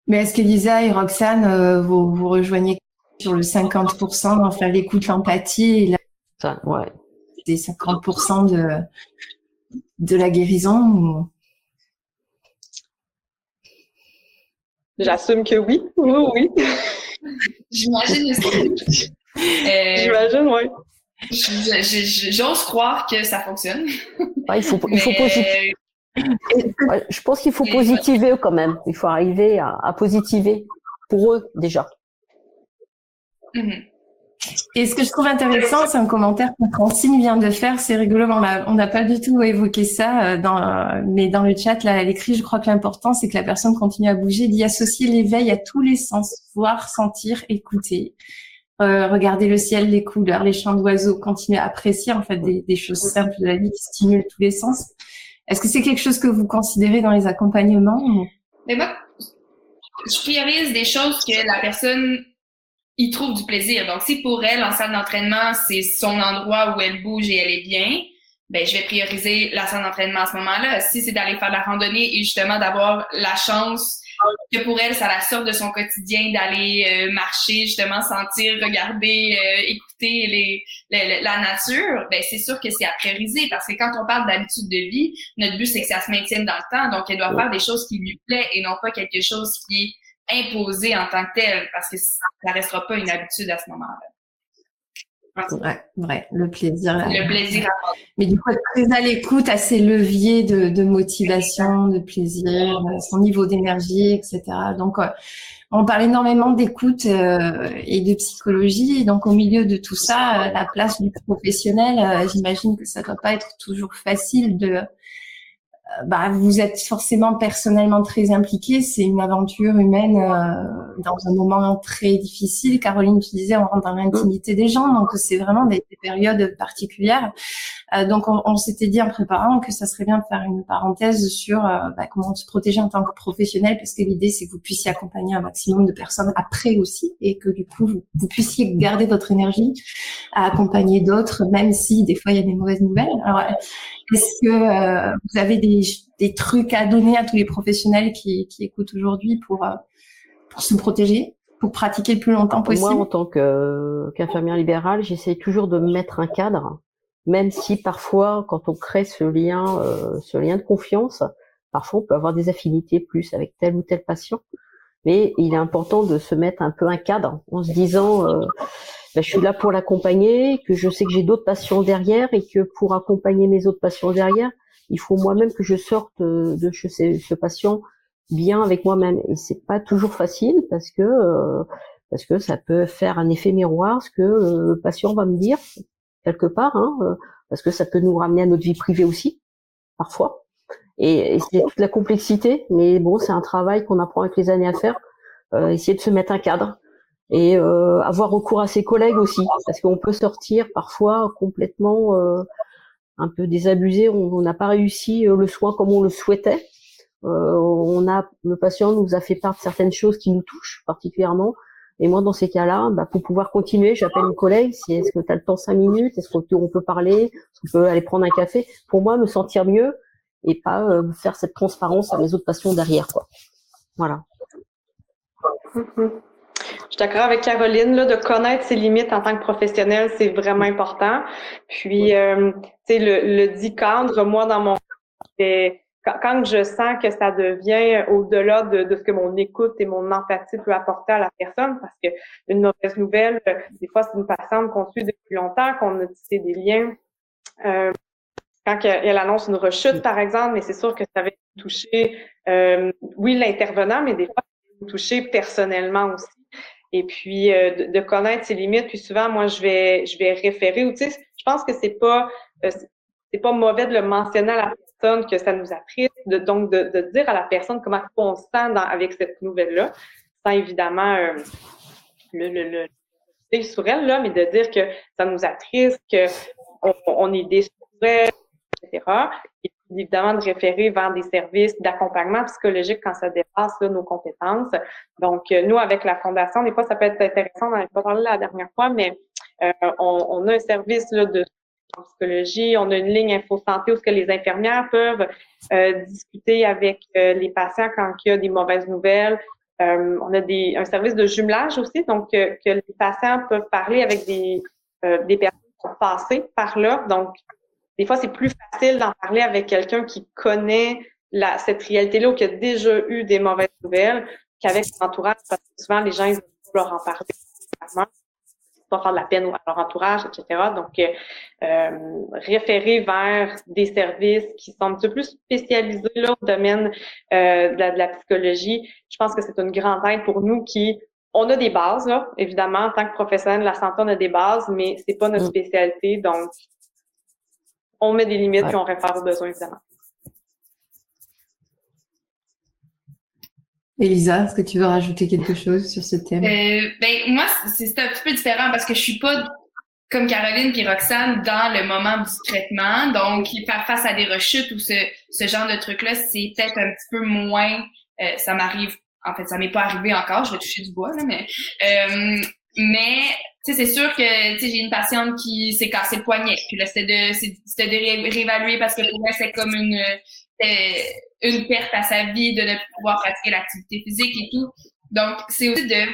Mais est-ce qu'Elisa et Roxane, euh, vous, vous rejoignez sur le 50%, enfin l'écoute, l'empathie et la... Ça, ouais. des 50% de, de la guérison J'assume que oui. Oui, oui. J'imagine aussi. Euh, J'imagine, oui. J'ose croire que ça fonctionne. il faut, il faut positiver. Je pense qu'il faut positiver quand même. Il faut arriver à, positiver pour eux déjà. Mm-hmm. Et ce que je trouve intéressant, c'est un commentaire que Francine vient de faire. C'est rigolo, on n'a pas du tout évoqué ça, euh, dans, mais dans le chat, là, elle écrit, je crois que l'important, c'est que la personne continue à bouger, d'y associer l'éveil à tous les sens, voir, sentir, écouter. Euh, regarder le ciel, les couleurs, les chants d'oiseaux, continuer à apprécier en fait des, des, choses simples de la vie qui stimulent tous les sens. Est-ce que c'est quelque chose que vous considérez dans les accompagnements Mais moi, je priorise des choses que la personne il trouve du plaisir. Donc, si pour elle, en salle d'entraînement, c'est son endroit où elle bouge et elle est bien, ben, je vais prioriser la salle d'entraînement à ce moment-là. Si c'est d'aller faire de la randonnée et justement d'avoir la chance que pour elle, ça la sorte de son quotidien d'aller euh, marcher, justement, sentir, regarder, euh, écouter les, la nature, ben c'est sûr que c'est à prioriser parce que quand on parle d'habitude de vie, notre but c'est que ça se maintienne dans le temps. Donc, elle doit faire des choses qui lui plaît et non pas quelque chose qui est imposé en tant que tel parce que ça restera pas une habitude à ce moment-là. Ouais, ouais, le plaisir. Le plaisir. Mais du coup, être très à l'écoute à ses leviers de, de, motivation, de plaisir, son niveau d'énergie, etc. Donc, euh, on parle énormément d'écoute euh, et de psychologie. donc, au milieu de tout ça, euh, la place du professionnel, j'imagine que ça doit pas être toujours facile de bah, vous êtes forcément personnellement très impliqué. C'est une aventure humaine euh, dans un moment très difficile. Caroline, tu disais, on rentre dans l'intimité des gens, donc c'est vraiment des, périodes particulières. Euh, donc, on, on s'était dit en préparant que ça serait bien de faire une parenthèse sur euh, bah, comment se protéger en tant que professionnel, parce que l'idée, c'est que vous puissiez accompagner un maximum de personnes après aussi, et que du coup, vous, vous puissiez garder votre énergie à accompagner d'autres, même si des fois il y a des mauvaises nouvelles. Alors, est-ce que euh, vous avez des, trucs à donner à tous les professionnels qui, écoutent aujourd'hui pour, euh, pour se protéger, pour pratiquer le plus longtemps possible Moi, en tant qu'infirmière libérale, j'essaie toujours de mettre un cadre, même si parfois, quand on crée ce lien, euh, ce lien de confiance, parfois on peut avoir des affinités plus avec tel ou tel patient. Mais il est important de se mettre un peu un cadre en se disant ben, je suis là pour l'accompagner, que je sais que j'ai d'autres patients derrière et que pour accompagner mes autres patients derrière, il faut moi-même que je sorte euh, de ce patient bien avec moi-même. Et c'est pas toujours facile parce que euh, parce que ça peut faire un effet miroir, ce que euh, le patient va me dire quelque part, hein, parce que ça peut nous ramener à notre vie privée aussi, parfois. Et, et c'est toute la complexité, mais bon, c'est un travail qu'on apprend avec les années à faire. essayer de se mettre un cadre, et euh, avoir recours à ses collègues aussi, parce qu'on peut sortir parfois complètement euh, un peu désabusé, on n'a pas réussi euh, le soin comme on le souhaitait. on a le patient nous a fait part de certaines choses qui nous touchent particulièrement. Et moi, dans ces cas-là, bah, pour pouvoir continuer, j'appelle une collègue. Si est-ce que tu as le temps cinq minutes Est-ce qu'on peut parler Est-ce qu'on peut aller prendre un café? Pour moi, me sentir mieux et pas faire cette transparence à mes autres patients derrière, quoi. Voilà. Je suis d'accord avec Caroline, là, de connaître ses limites en tant que professionnel, c'est vraiment important. Puis, euh, tu sais, le, le dit cadre, moi, dans mon quand, quand je sens que ça devient au-delà de, de, ce que mon écoute et mon empathie peut apporter à la personne, parce que une mauvaise nouvelle, des fois, c'est une patiente qu'on suit depuis longtemps, qu'on a tissé des liens. Euh, quand elle annonce une rechute, par exemple, mais c'est sûr que ça va toucher, euh, oui, l'intervenant, mais des fois, toucher personnellement aussi et puis euh, de, connaître ses limites. Puis souvent, moi, je vais je vais référer. Ou tu sais, je pense que c'est pas euh, c'est pas mauvais de le mentionner à la que ça nous attriste, donc de, dire à la personne comment on se sent avec cette nouvelle-là, sans évidemment euh, le, le, sur elle, là, mais de dire que ça nous attriste, que on, est déçu, etc évidemment de référer vers des services d'accompagnement psychologique quand ça dépasse nos compétences. Donc, euh, nous, avec la Fondation, des fois, ça peut être intéressant, on n'en a pas parlé la dernière fois, mais euh, on, on, a un service là, de psychologie, on a une ligne info-santé où ce que les infirmières peuvent euh, discuter avec les patients quand il y a des mauvaises nouvelles. on a des, un service de jumelage aussi, donc que les patients peuvent parler avec des, des personnes qui sont passées par là. Donc, des fois, c'est plus facile d'en parler avec quelqu'un qui connaît la, cette réalité-là ou qui a déjà eu des mauvaises nouvelles qu'avec son entourage, parce que souvent, les gens, ils veulent leur en parler. Faire de la peine à leur entourage, etc. Donc, euh, référer vers des services qui sont un peu plus spécialisés là, au domaine euh, de, la, de, la, psychologie, je pense que c'est une grande aide pour nous qui on a des bases, là, évidemment, en tant que professionnel de la santé, on a des bases, mais c'est pas notre mm. spécialité, donc on met des limites et on réfère aux besoins, évidemment. Elisa, est-ce que tu veux rajouter quelque chose sur ce thème? Euh, ben, moi, c'est un petit peu différent parce que je suis pas comme Caroline et Roxane dans le moment du traitement. Donc, faire face à des rechutes ou ce, ce genre de truc-là, c'est peut-être un petit peu moins, euh, ça m'arrive, en fait, ça m'est pas arrivé encore, je vais toucher du bois, là, mais, euh, mais, tu sais, c'est sûr que, tu sais, j'ai une patiente qui s'est cassé le poignet. Puis là, c'était de, c'était de réévaluer parce que pour moi, c'est comme une, une perte à sa vie de ne plus pouvoir pratiquer l'activité physique et tout. Donc, c'est aussi de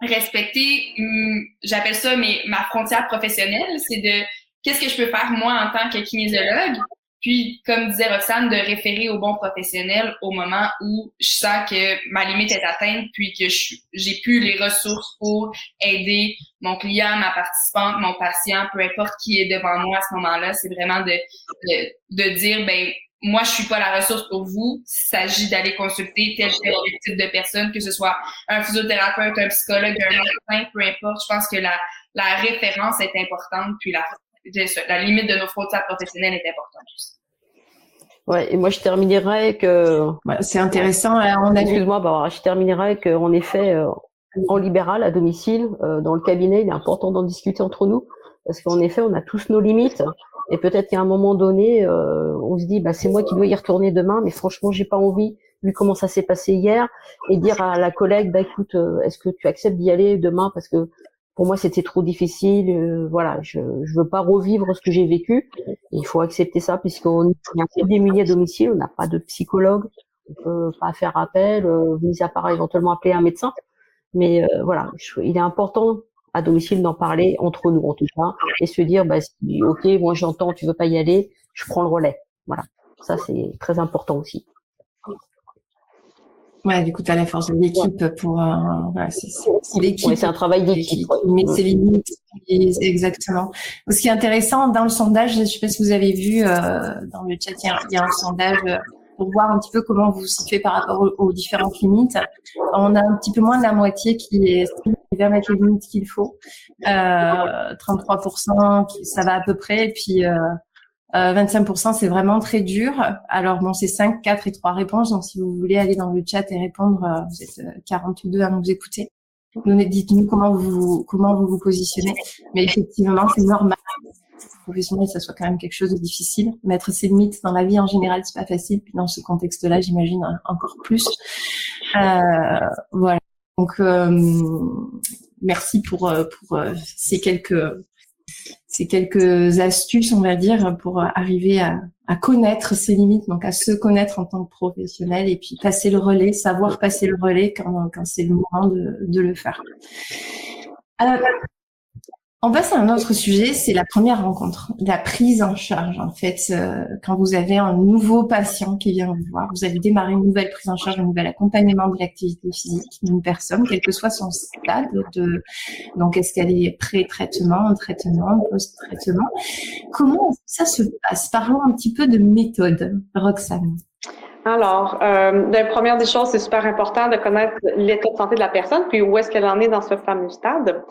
respecter, hum, j'appelle ça ma frontière professionnelle, c'est de qu'est-ce que je peux faire moi en tant que kinésiologue, puis comme disait Roxane, de référer au bon professionnel au moment où je sens que ma limite est atteinte, puis que j'ai plus les ressources pour aider mon client, ma participante, mon patient, peu importe qui est devant moi à ce moment-là, c'est vraiment de, de, de dire ben moi, je suis pas la ressource pour vous. Il s'agit d'aller consulter tel tel type de personne, que ce soit un physiothérapeute, un psychologue, un médecin, peu importe. Je pense que la, la référence est importante, puis la, la limite de nos frontières professionnelles est importante aussi. Ouais, et moi je terminerai que. c'est intéressant. Excuse-moi, bah, je terminerai qu'en effet, euh, en libéral, à domicile, euh, dans le cabinet, il est important d'en discuter entre nous, parce qu'en effet, on a tous nos limites. Et peut-être qu'à un moment donné, euh, on se dit, bah, c'est moi qui dois y retourner demain, mais franchement, j'ai pas envie, vu comment ça s'est passé hier, et dire à la collègue, bah, écoute, euh, est-ce que tu acceptes d'y aller demain? Parce que pour moi, c'était trop difficile. Euh, voilà, je, je veux pas revivre ce que j'ai vécu. il faut accepter ça puisqu'on est peu démuni à domicile, on n'a pas de psychologue, on peut pas faire appel, euh, mis à part éventuellement appeler un médecin. Mais voilà, il est important à domicile d'en parler entre nous en tout cas et se dire bah ok moi j'entends tu veux pas y aller je prends le relais. Voilà. Ça c'est très important aussi. Ouais du coup tu as la force de l'équipe pour euh, c'est l'équipe c'est un travail d'équipe mais c'est exactement. Ce qui est intéressant dans le sondage je sais pas si vous avez vu euh, dans le chat il y a, un sondage euh, pour voir un petit peu comment vous vous situez par rapport aux, différentes limites. On a un petit peu moins de la moitié qui est qui va mettre les limites qu'il faut. Euh, 33%, ça va à peu près. Et puis euh, 25%, euh, c'est vraiment très dur. Alors bon, c'est 5, 4 et 3 réponses. Donc si vous voulez aller dans le chat et répondre, euh, vous êtes 42 à nous écouter. Dites-nous comment vous comment vous vous positionnez. Mais effectivement, c'est normal professionnel, ça soit quand même quelque chose de difficile. Mettre ses limites dans la vie en général, c'est pas facile. Puis dans ce contexte-là, j'imagine encore plus. Euh, voilà. Donc euh, merci pour euh, pour ces quelques ces quelques astuces, on va dire, pour arriver à, connaître ses limites, donc à se connaître en tant que professionnel et puis passer le relais, savoir passer le relais quand, quand c'est le moment de, de le faire. On passe à un autre sujet, c'est la première rencontre, la prise en charge. En fait, euh, quand vous avez un nouveau patient qui vient vous voir, vous avez démarré une nouvelle prise en charge, un nouvel accompagnement de l'activité physique d'une personne, quel que soit son stade de, donc est-ce qu'elle est pré-traitement, traitement, post-traitement? Comment ça se passe? Parlons un petit peu de méthode, Roxane. Alors, euh, la première des choses, c'est super important de connaître l'état de santé de la personne, puis où est-ce qu'elle en est dans ce fameux stade,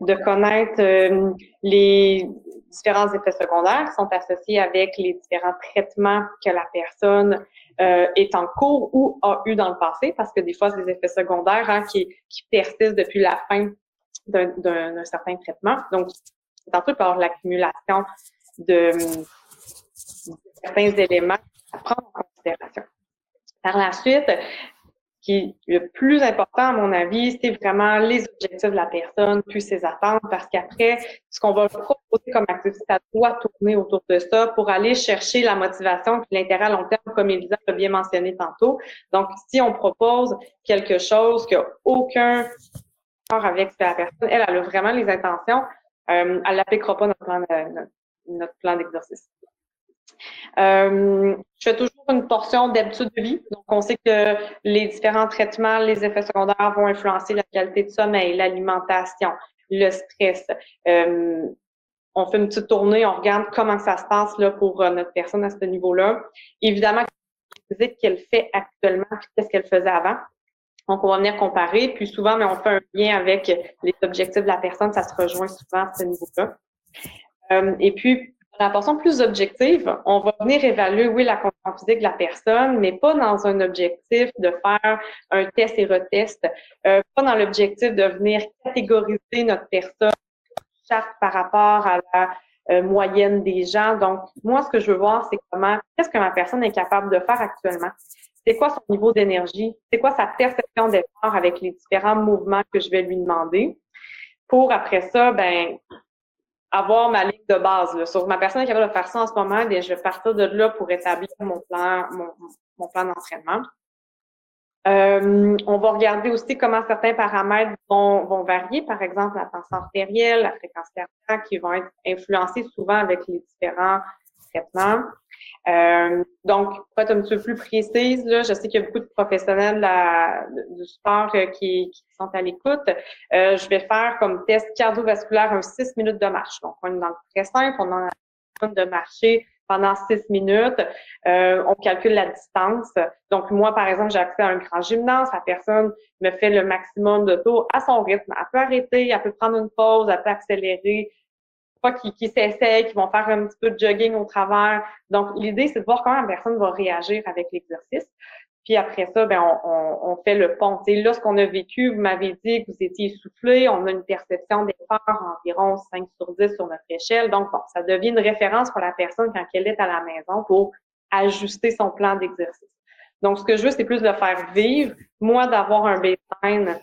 de connaître euh, les différents effets secondaires qui sont associés avec les différents traitements que la personne euh, est en cours ou a eu dans le passé, parce que des fois, c'est des effets secondaires hein, qui, qui persistent depuis la fin d'un certain traitement. Donc, peu par l'accumulation de, de certains éléments à prendre en considération. Par la suite, qui est le plus important, à mon avis, c'est vraiment les objectifs de la personne, puis ses attentes, parce qu'après, ce qu'on va proposer comme activité, ça doit tourner autour de ça pour aller chercher la motivation et l'intérêt à long terme, comme Elisa l'a bien mentionné tantôt. Donc, si on propose quelque chose qui n'a aucun rapport avec la personne, elle, elle a vraiment les intentions, euh, elle n'appliquera pas notre plan, notre plan d'exercice. Euh, je fais toujours une portion d'habitude de vie. Donc, on sait que les différents traitements, les effets secondaires vont influencer la qualité de sommeil, l'alimentation, le stress. Euh, on fait une petite tournée, on regarde comment ça se passe là pour euh, notre personne à ce niveau-là. Évidemment, qu'elle fait actuellement, puis qu'est-ce qu'elle faisait avant. Donc, on va venir comparer, puis souvent, mais on fait un lien avec les objectifs de la personne, ça se rejoint souvent à ce niveau-là. Et puis, la façon plus objective, on va venir évaluer, oui, la condition physique de la personne, mais pas dans un objectif de faire un test et retest, euh, pas dans l'objectif de venir catégoriser notre personne par rapport à la euh, moyenne des gens. Donc, moi, ce que je veux voir, c'est comment, qu'est-ce que ma personne est capable de faire actuellement? C'est quoi son niveau d'énergie? C'est quoi sa perception d'effort avec les différents mouvements que je vais lui demander? Pour après ça, ben, avoir ma ligne de base. Là. Ma personne est capable de faire ça en ce moment, bien, je vais partir de là pour établir mon plan, mon, mon plan d'entraînement. Euh, on va regarder aussi comment certains paramètres vont, vont, varier, par exemple la tension artérielle, la fréquence cardiaque, qui vont être influencés souvent avec les différents traitements. Euh, donc, pour être un petit peu plus précise, là, je sais qu'il y a beaucoup de professionnels la, du sport euh, qui, qui, sont à l'écoute. Euh, je vais faire comme test cardiovasculaire un 6 minutes de marche. Donc, on est dans le très simple, on a de marcher pendant six minutes. Euh, on calcule la distance. Donc, moi, par exemple, j'ai accès à un grand gymnase. La personne me fait le maximum de tours à son rythme. Elle peut arrêter, elle peut prendre une pause, elle peut accélérer. Pas qui, s'essayent, qui vont faire un petit peu de jogging au travers. Donc, l'idée, c'est de voir comment la personne va réagir avec l'exercice. Puis après ça, ben, on, fait le pont. Et là, ce qu'on a vécu, vous m'avez dit que vous étiez essoufflé, on a une perception d'effort environ 5 sur 10 sur notre échelle. Donc, bon, ça devient une référence pour la personne quand elle est à la maison pour ajuster son plan d'exercice. Donc, ce que je veux, c'est plus de faire vivre, moi, d'avoir un baseline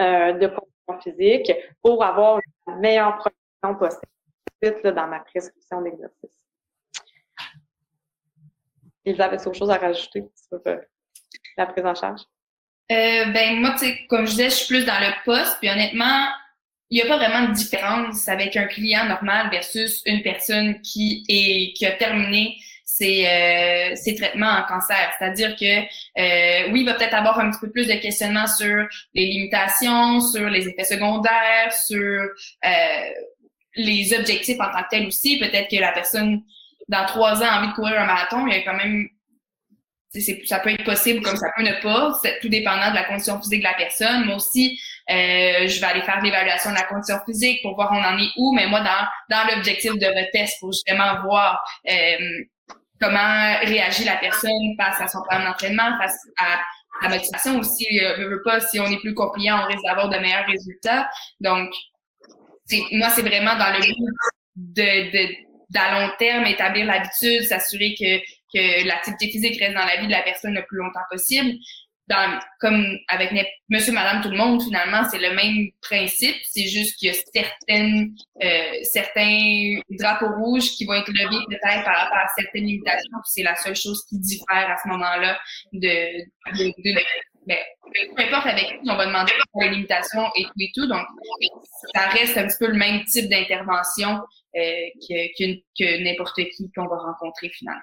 euh, de condition physique pour avoir une meilleure dans ma prescription d'exercice. Elisabeth, autre chose à rajouter sur euh, la prise en charge? Euh, ben moi, comme je disais, je suis plus dans le poste, puis honnêtement, il n'y a pas vraiment de différence avec un client normal versus une personne qui a terminé ses, euh, ses traitements en cancer. C'est-à-dire que oui, il va peut-être avoir un petit peu plus de questionnements sur les limitations, sur les effets secondaires, sur les objectifs en tant que tel aussi. Peut-être que la personne dans trois ans a envie de courir un marathon, il y a quand même ça peut être possible comme ça peut ne pas, c'est tout dépendant de la condition physique de la personne. Moi aussi, euh, je vais aller faire l'évaluation de la condition physique pour voir on en est où, mais moi, dans, dans l'objectif de retest, pour justement voir euh, comment réagit la personne face à son plan d'entraînement, face à la motivation aussi. Euh, je veux pas, si on est plus compliant, on risque d'avoir de meilleurs résultats. Donc, moi, c'est vraiment dans le but de, de d'à long terme, établir l'habitude, s'assurer que, que l'activité physique reste dans la vie de la personne le plus longtemps possible. Dans, comme avec monsieur, madame, tout le monde, finalement, c'est le même principe. C'est juste qu'il y a certaines, euh, certains drapeaux rouges qui vont être levés peut-être par rapport à certaines limitations. C'est la seule chose qui diffère à ce moment-là de, de, de, ben, peu importe avec qui, on va demander les limitations et tout et tout. Donc, ça reste un petit peu le même type d'intervention euh, que, que n'importe qui qu'on va rencontrer finalement.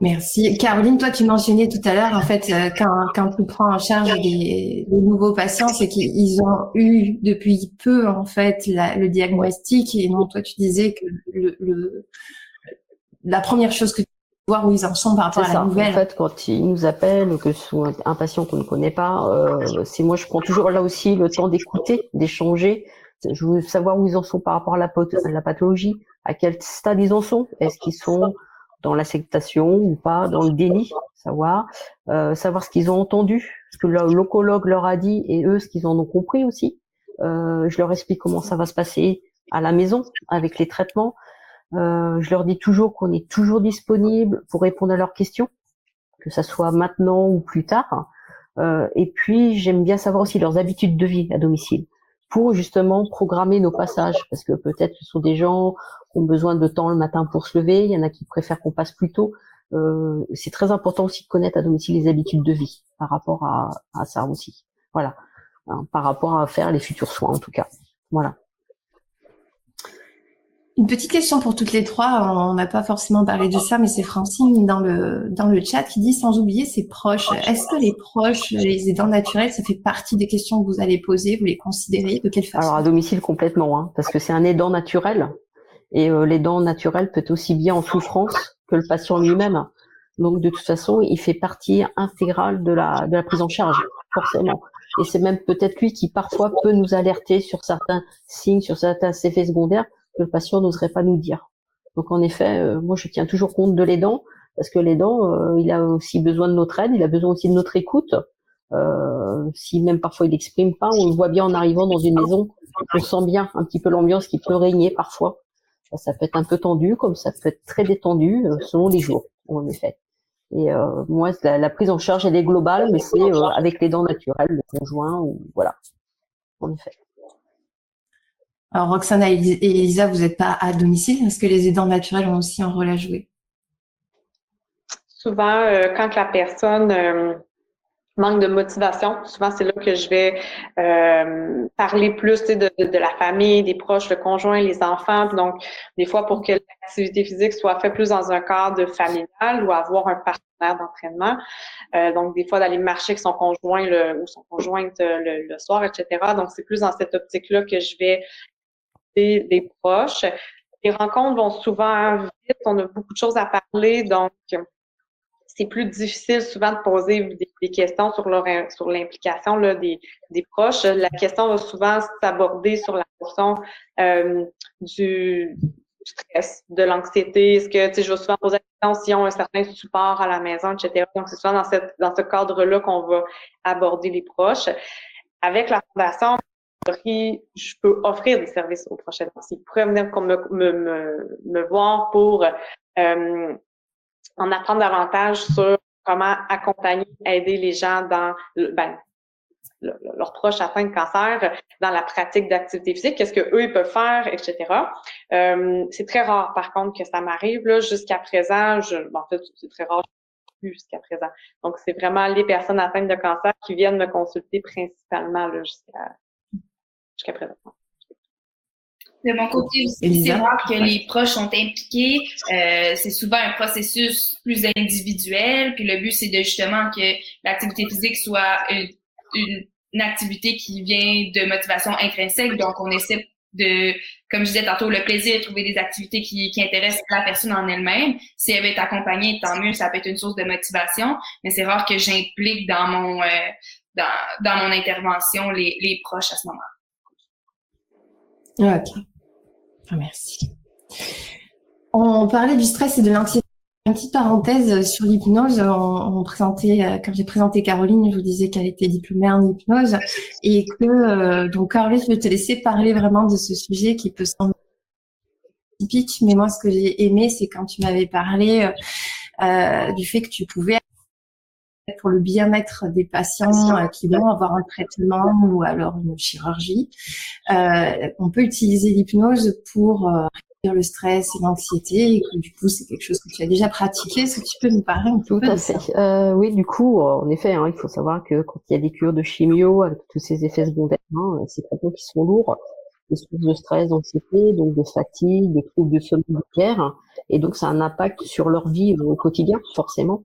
Merci. Caroline, toi, tu mentionnais tout à l'heure, en fait, euh, quand, quand tu prends en charge les, nouveaux patients, c'est qu'ils ont eu depuis peu, en fait, le diagnostic. Et non, toi, tu disais que le, le, la première chose que voir où ils en sont par rapport à la nouvelle. En fait, quand ils nous appellent, que ce soit un patient qu'on ne connaît pas, euh, c'est moi, je prends toujours là aussi le temps d'écouter, d'échanger. Je veux savoir où ils en sont par rapport à la, la pathologie, à quel stade ils en sont. Est-ce qu'ils sont dans l'acceptation ou pas, dans le déni, savoir, euh, savoir ce qu'ils ont entendu, ce que l'oncologue leur a dit et eux ce qu'ils en ont compris aussi. Euh, je leur explique comment ça va se passer à la maison avec les traitements. Euh, je leur dis toujours qu'on est toujours disponible pour répondre à leurs questions, que ça soit maintenant ou plus tard. Euh, et puis j'aime bien savoir aussi leurs habitudes de vie à domicile pour justement programmer nos passages, parce que peut-être ce sont des gens qui ont besoin de temps le matin pour se lever, il y en a qui préfèrent qu'on passe plus tôt. Euh, c'est très important aussi de connaître à domicile les habitudes de vie par rapport à, à ça aussi. Voilà, hein, par rapport à faire les futurs soins en tout cas. Voilà. Une petite question pour toutes les trois. On n'a pas forcément parlé de ça, mais c'est Francine dans le dans le chat qui dit sans oublier ses proches. Est-ce que les proches, les aidants naturels, ça fait partie des questions que vous allez poser, vous les considérez de quelle façon? Alors à domicile complètement, hein, parce que c'est un aidant naturel et euh, l'aidant naturel peut aussi bien en souffrance que le patient lui-même. Donc de toute façon, il fait partie intégrale de la de la prise en charge, forcément. Et c'est même peut-être lui qui parfois peut nous alerter sur certains signes, sur certains effets secondaires que le patient n'oserait pas nous dire. Donc en effet, euh, moi je tiens toujours compte de l'aidant parce que l'aidant, euh, il a aussi besoin de notre aide, il a besoin aussi de notre écoute. Euh, si même parfois il n'exprime pas, on le voit bien en arrivant dans une maison, on sent bien un petit peu l'ambiance qui peut régner parfois. Ça, peut être un peu tendu, comme ça peut être très détendu selon les jours, en effet. Et euh, moi, la, prise en charge, elle est globale, mais c'est euh, avec les dents naturelles, le conjoint, ou voilà, en effet. Alors, Roxana et Elisa, vous n'êtes pas à domicile Est-ce que les aidants naturels ont aussi un rôle à jouer? Souvent, euh, quand la personne manque de motivation. Souvent, c'est là que je vais euh, parler plus de, de, de, la famille, des proches, le conjoint, les enfants. Donc, des fois, pour que l'activité physique soit faite plus dans un cadre familial ou avoir un partenaire d'entraînement. Euh, donc, des fois, d'aller marcher avec son conjoint le, ou son conjointe le, le soir, etc. Donc, c'est plus dans cette optique-là que je vais des, proches. Les rencontres vont souvent vite. On a beaucoup de choses à parler. Donc, c'est plus difficile souvent de poser des, questions sur l'implication des, proches. La question va souvent s'aborder sur la question euh, du, stress, de l'anxiété. Est-ce que, tu sais, je vais souvent poser la question s'ils ont un certain support à la maison, etc. Donc, c'est souvent dans, dans ce cadre-là qu'on va aborder les proches. Avec la fondation, je peux offrir des services aux proches Ils pourraient venir me, me, me, me voir pour euh, en apprendre davantage sur comment accompagner, aider les gens dans ben, leurs proches atteints de cancer dans la pratique d'activité physique, qu'est-ce que eux ils peuvent faire, etc. Euh, c'est très rare, par contre, que ça m'arrive. Là, jusqu'à présent, je, en fait, c'est très rare jusqu'à présent. Donc, c'est vraiment les personnes atteintes de cancer qui viennent me consulter principalement là, jusqu'à jusqu'à présent. De mon côté aussi, c'est rare que les proches sont impliqués. Euh, c'est souvent un processus plus individuel. Puis le but, c'est de justement que l'activité physique soit une, activité qui vient de motivation intrinsèque. Donc, on essaie de, comme je disais tantôt, le plaisir de trouver des activités qui, qui intéressent la personne en elle-même. Si elle veut être accompagnée, tant mieux, ça peut être une source de motivation. Mais c'est rare que j'implique dans mon euh, dans, dans mon intervention les, les proches à ce moment. Ok. Ah, merci. On parlait du stress et de l'anxiété. Une petite parenthèse sur l'hypnose. On, présentait, euh, quand j'ai présenté Caroline, je vous disais qu'elle était diplômée en hypnose et que euh, donc Caroline, je vais te laisser parler vraiment de ce sujet qui peut sembler typique, mais moi, ce que j'ai aimé, c'est quand tu m'avais parlé euh, du fait que tu pouvais pour le bien-être des patients euh, qui vont avoir un traitement ou alors une chirurgie. Euh, on peut utiliser l'hypnose pour euh, réduire le stress et l'anxiété et que du coup c'est quelque chose que tu as déjà pratiqué. Est-ce que tu peux nous parler un peu euh, Oui, du coup, en effet, hein, il faut savoir que quand il y a des cures de chimio avec tous ces effets secondaires, hein, ces traitements qui sont lourds, des sources de stress, d'anxiété, donc de fatigue, des troubles de sommeil et donc ça a un impact sur leur vie au quotidien, forcément.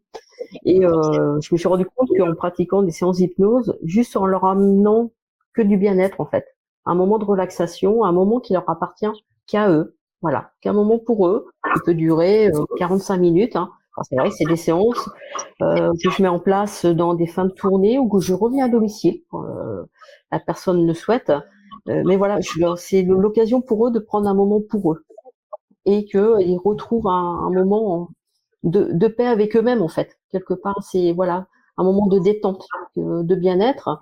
Et euh, je me suis rendu compte qu'en pratiquant des séances d'hypnose, juste en leur amenant que du bien-être en fait, un moment de relaxation, un moment qui leur appartient qu'à eux, voilà, qu'un moment pour eux, qui peut durer 45 euh, minutes. Hein. c'est vrai, c'est des séances euh, que je mets en place dans des fins de tournée ou que je reviens à domicile. Euh, la personne le souhaite. Euh, mais voilà, c'est l'occasion pour eux de prendre un moment pour eux et qu'ils retrouvent un, un moment de, de, paix avec eux-mêmes en fait. Quelque part, c'est voilà un moment de détente, de bien-être.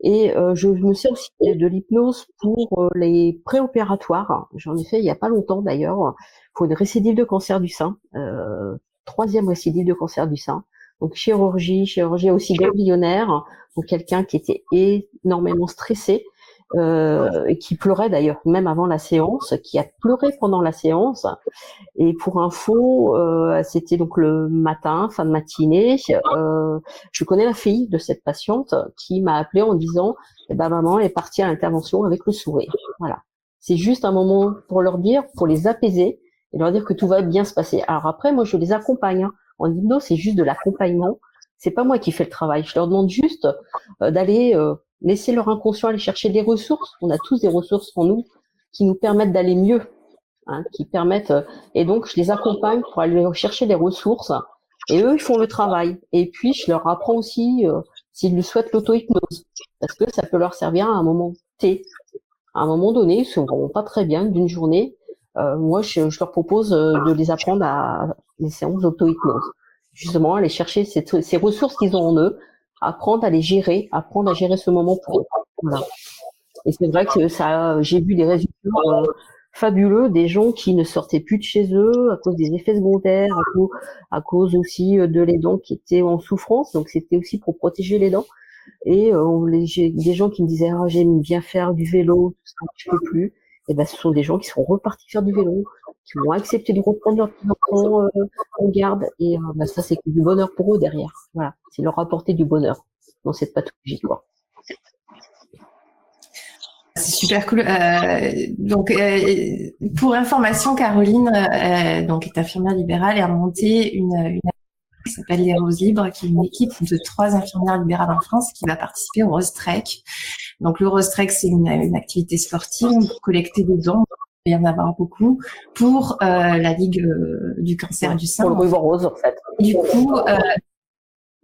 Et euh, je, me sers aussi de l'hypnose pour euh, les préopératoires. J'en ai fait il y a pas longtemps d'ailleurs. Pour une récidive de cancer du sein, euh, troisième récidive de cancer du sein. Donc chirurgie, chirurgie aussi ganglionnaire, donc quelqu'un qui était énormément stressé euh, qui pleurait d'ailleurs même avant la séance, qui a pleuré pendant la séance. Et pour info, euh, c'était donc le matin, fin de matinée. Euh, je connais la fille de cette patiente qui m'a appelé en disant eh ben, maman est partie à l'intervention avec le sourire. Voilà. C'est juste un moment pour leur dire, pour les apaiser et leur dire que tout va bien se passer. Alors après, moi, je les accompagne. Hein. En hypnose, c'est juste de l'accompagnement. C'est pas moi qui fais le travail. Je leur demande juste euh, d'aller euh, laisser leur inconscient aller chercher des ressources. On a tous des ressources en nous qui nous permettent d'aller mieux, hein, qui permettent. Euh, et donc, je les accompagne pour aller chercher des ressources. Et eux, ils font le travail. Et puis, je leur apprends aussi, s'ils le souhaitent, l'auto-hypnose. Parce que ça peut leur servir à un moment T. À un moment donné, ils se vont pas très bien d'une journée. moi, je, je, leur propose de les apprendre à les séances d'auto-hypnose justement aller chercher ces, ces ressources qu'ils ont en eux, apprendre à les gérer, apprendre à gérer ce moment pour eux. Et c'est vrai que ça, j'ai vu des résultats euh, fabuleux, des gens qui ne sortaient plus de chez eux à cause des effets secondaires, à cause, aussi euh, de les dents qui étaient en souffrance. Donc c'était aussi pour protéger les dents. Et euh, des gens qui me disaient ah, j'aime bien faire du vélo, tout ça, je peux plus et ben, ce sont des gens qui sont repartis faire du vélo, qui vont accepter de reprendre leur enfants euh, en garde, et euh, ben, ça c'est du bonheur pour eux derrière. Voilà, c'est leur apporter du bonheur dans cette pathologie, quoi. C'est super cool. Euh, donc, pour information, Caroline, donc est infirmière libérale et a monté une, une qui s'appelle les Roses Libres, qui est une équipe de trois infirmières libérales en France qui va participer au Rose Trek. Donc le Rose Trek, c'est une, une, activité sportive pour collecter des dons. Il y en avoir beaucoup pour euh, la Ligue euh, du cancer du sein. Pour le ruban rose, en fait. du coup, euh,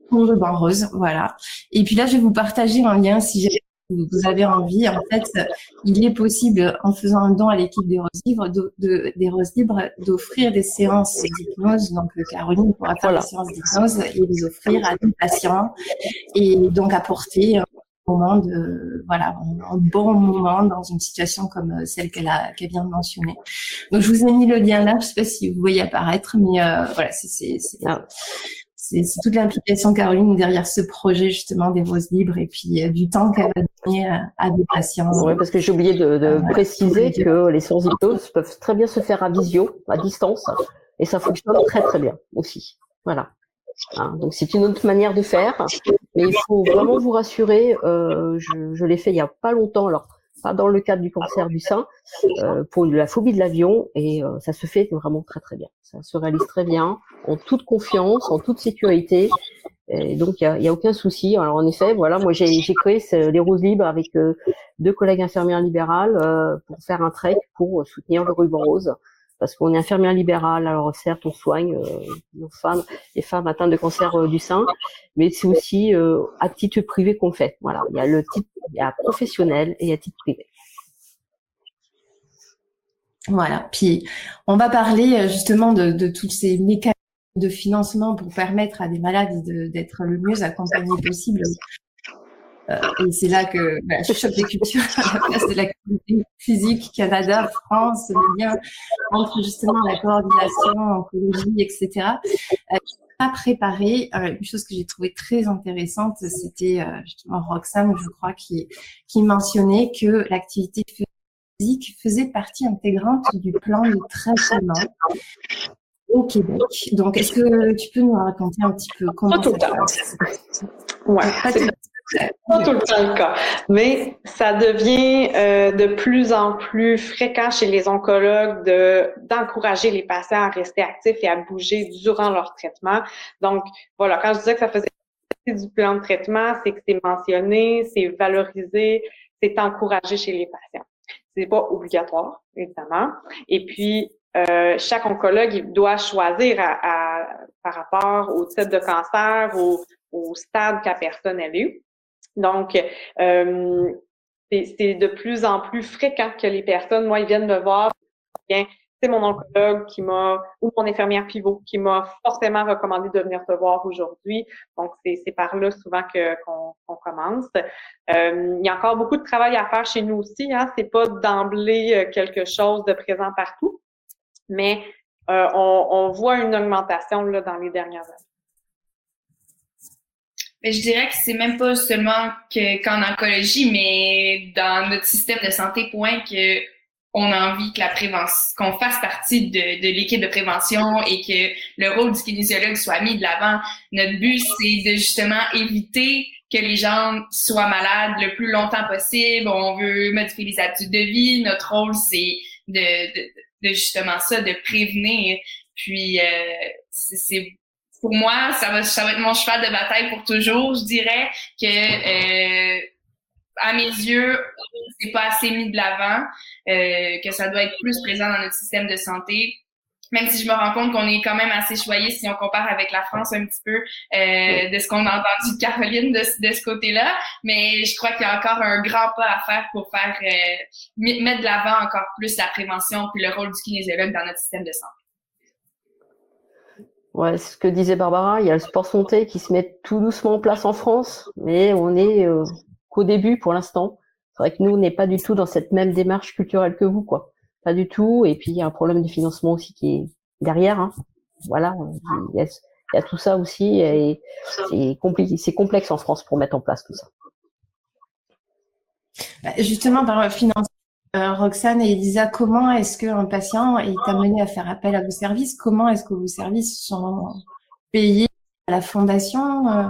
pour le ruban rose, voilà. Et puis là, je vais vous partager un lien si j'ai vous avez envie, en fait, il est possible, en faisant un don à l'équipe des Roses Libres, de, de, des Roses Libres, d'offrir des séances d'hypnose. Donc, euh, Caroline pourra faire des séances d'hypnose et les offrir à des patients et donc apporter un moment de, voilà, un, bon moment dans une situation comme euh, celle qu'elle a, qu'elle vient de mentionner. Donc, je vous ai mis le lien là. Je sais pas si vous voyez apparaître, mais euh, voilà, c'est, c'est, toute l'implication Caroline derrière ce projet justement des roses libres et puis euh, du temps qu'elle va donner à, des patients. Oui, parce que j'ai oublié de, de préciser que les séances d'hypnose peuvent très bien se faire à visio, à distance, et ça fonctionne très très bien aussi. Voilà. Hein, donc c'est une autre manière de faire, mais il faut vraiment vous rassurer. Euh, je, je l'ai fait il y a pas longtemps. Alors pas dans le cadre du cancer du sein, euh, pour la phobie de l'avion, et euh, ça se fait vraiment très très bien. Ça se réalise très bien, en toute confiance, en toute sécurité, et donc il y a, aucun souci. Alors en effet, voilà, moi j'ai créé les roses libres avec euh, deux collègues infirmières libérales pour faire un trek pour soutenir le ruban rose parce qu'on est infirmière libérale, alors certes on soigne euh, nos femmes, les femmes atteintes de cancer euh, du sein, mais c'est aussi euh, à titre privé qu'on fait. Voilà, il y a le titre, il y a professionnel et à titre privé. Voilà. Puis on va parler justement de, tous ces mécanismes de financement pour permettre à des malades d'être le mieux accompagnés possible et c'est là que bah, je choque des cultures à la place de la communauté physique Canada, France, le lien entre justement la coordination, oncologie, etc. Euh, à préparer. Euh, une chose que j'ai trouvé très intéressante, c'était euh, justement Roxane, je crois, qui, qui mentionnait que l'activité physique faisait partie intégrante du plan de traitement au Québec. Donc, est-ce que tu peux nous raconter un petit peu comment ça se passe? Ouais, pas tout le temps le cas, mais ça devient euh, de plus en plus fréquent chez les oncologues de d'encourager les patients à rester actifs et à bouger durant leur traitement. Donc voilà, quand je disais que ça faisait partie du plan de traitement, c'est que c'est mentionné, c'est valorisé, c'est encouragé chez les patients. C'est pas obligatoire, évidemment. Et puis euh, chaque oncologue doit choisir à, par rapport au type de cancer, au, au stade que la personne a eu. Donc, euh, c'est de plus en plus fréquent que les personnes, moi, ils viennent me voir, c'est mon oncologue qui m'a, ou mon infirmière pivot, qui m'a forcément recommandé de venir te voir aujourd'hui. Donc, c'est par là souvent que qu'on commence. Euh, il y a encore beaucoup de travail à faire chez nous aussi. Hein. C'est pas d'emblée euh, quelque chose de présent partout, mais on, on, voit une augmentation là, dans les dernières années. Mais je dirais que c'est même pas seulement qu'en oncologie, mais dans notre système de santé, point que on a envie que la prévention, qu'on fasse partie de, de l'équipe de prévention et que le rôle du kinésiologue soit mis de l'avant. Notre but, c'est de justement éviter que les gens soient malades le plus longtemps possible. On veut modifier les habitudes de vie. Notre rôle, c'est de, de, de, justement ça, de prévenir. Puis, euh, c'est pour moi, ça va, ça va être mon cheval de bataille pour toujours. Je dirais que, euh, à mes yeux, c'est pas assez mis de l'avant, euh, que ça doit être plus présent dans notre système de santé. Même si je me rends compte qu'on est quand même assez choyé si on compare avec la France un petit peu euh, de ce qu'on a entendu de Caroline de, de ce côté-là, mais je crois qu'il y a encore un grand pas à faire pour faire euh, mettre de l'avant encore plus la prévention puis le rôle du kinésiologue dans notre système de santé. Ouais, ce que disait Barbara, il y a le sport santé qui se met tout doucement en place en France, mais on est euh, qu'au début pour l'instant. C'est vrai que nous, on n'est pas du tout dans cette même démarche culturelle que vous, quoi. Pas du tout. Et puis, il y a un problème de financement aussi qui est derrière. Hein. Voilà, il y, a, tout ça aussi. Et c'est compliqué, c'est complexe en France pour mettre en place tout ça. Bah, justement, par le financement, euh, Roxane et Elisa, comment est-ce qu'un patient est amené à faire appel à vos services? Comment est-ce que vos services sont payés à la fondation? Euh,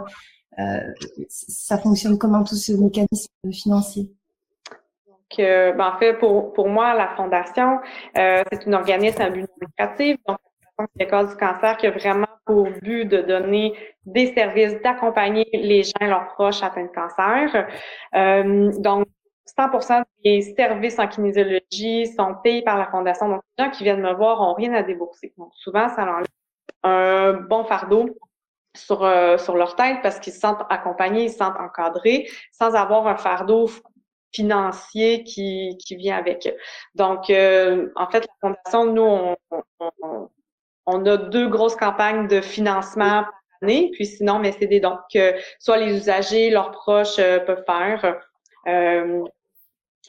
euh, Ça fonctionne comment tout ce mécanisme financier ben, en fait, pour, pour moi, la Fondation, c'est une organisme à but lucratif. Donc, la cause du cancer qui a vraiment pour but de donner des services, d'accompagner les gens leurs proches atteints de cancer. donc, 100% des services en kinésiologie sont payés par la fondation. Donc, les gens qui viennent me voir ont rien à débourser. Donc, souvent, ça enlève un bon fardeau sur, euh, sur leur tête parce qu'ils se sentent accompagnés, ils se sentent encadrés sans avoir un fardeau financier qui, qui vient avec. Donc, euh, en fait, la fondation, nous, on, on, on, a deux grosses campagnes de financement par année, puis sinon, mais c'est des dons que soit les usagers, leurs proches euh, peuvent faire.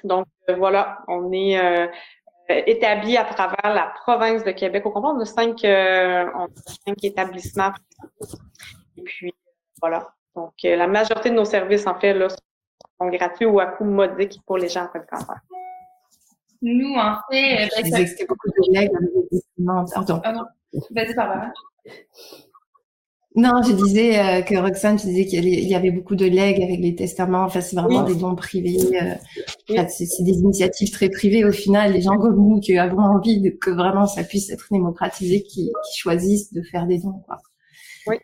Donc euh, voilà, on est euh, établi à travers la province de Québec. Au complet, on a cinq, euh, on a cinq établissements. Et puis voilà. Donc la majorité de nos services, en fait, là, sont gratuits ou à coût modique pour les gens en train de cancer. Nous, en fait, ben, ça... beaucoup de legs Pardon. Ah Vas-y, Barbara. Non, je disais euh, que Roxane, tu disais qu'il y avait beaucoup de legs avec les testaments. Enfin, c'est vraiment des dons privés. Euh, c'est des initiatives très privées au final. Les gens comme nous qui avons envie que vraiment ça puisse être démocratisé, qui, choisissent de faire des dons. Quoi. Oui.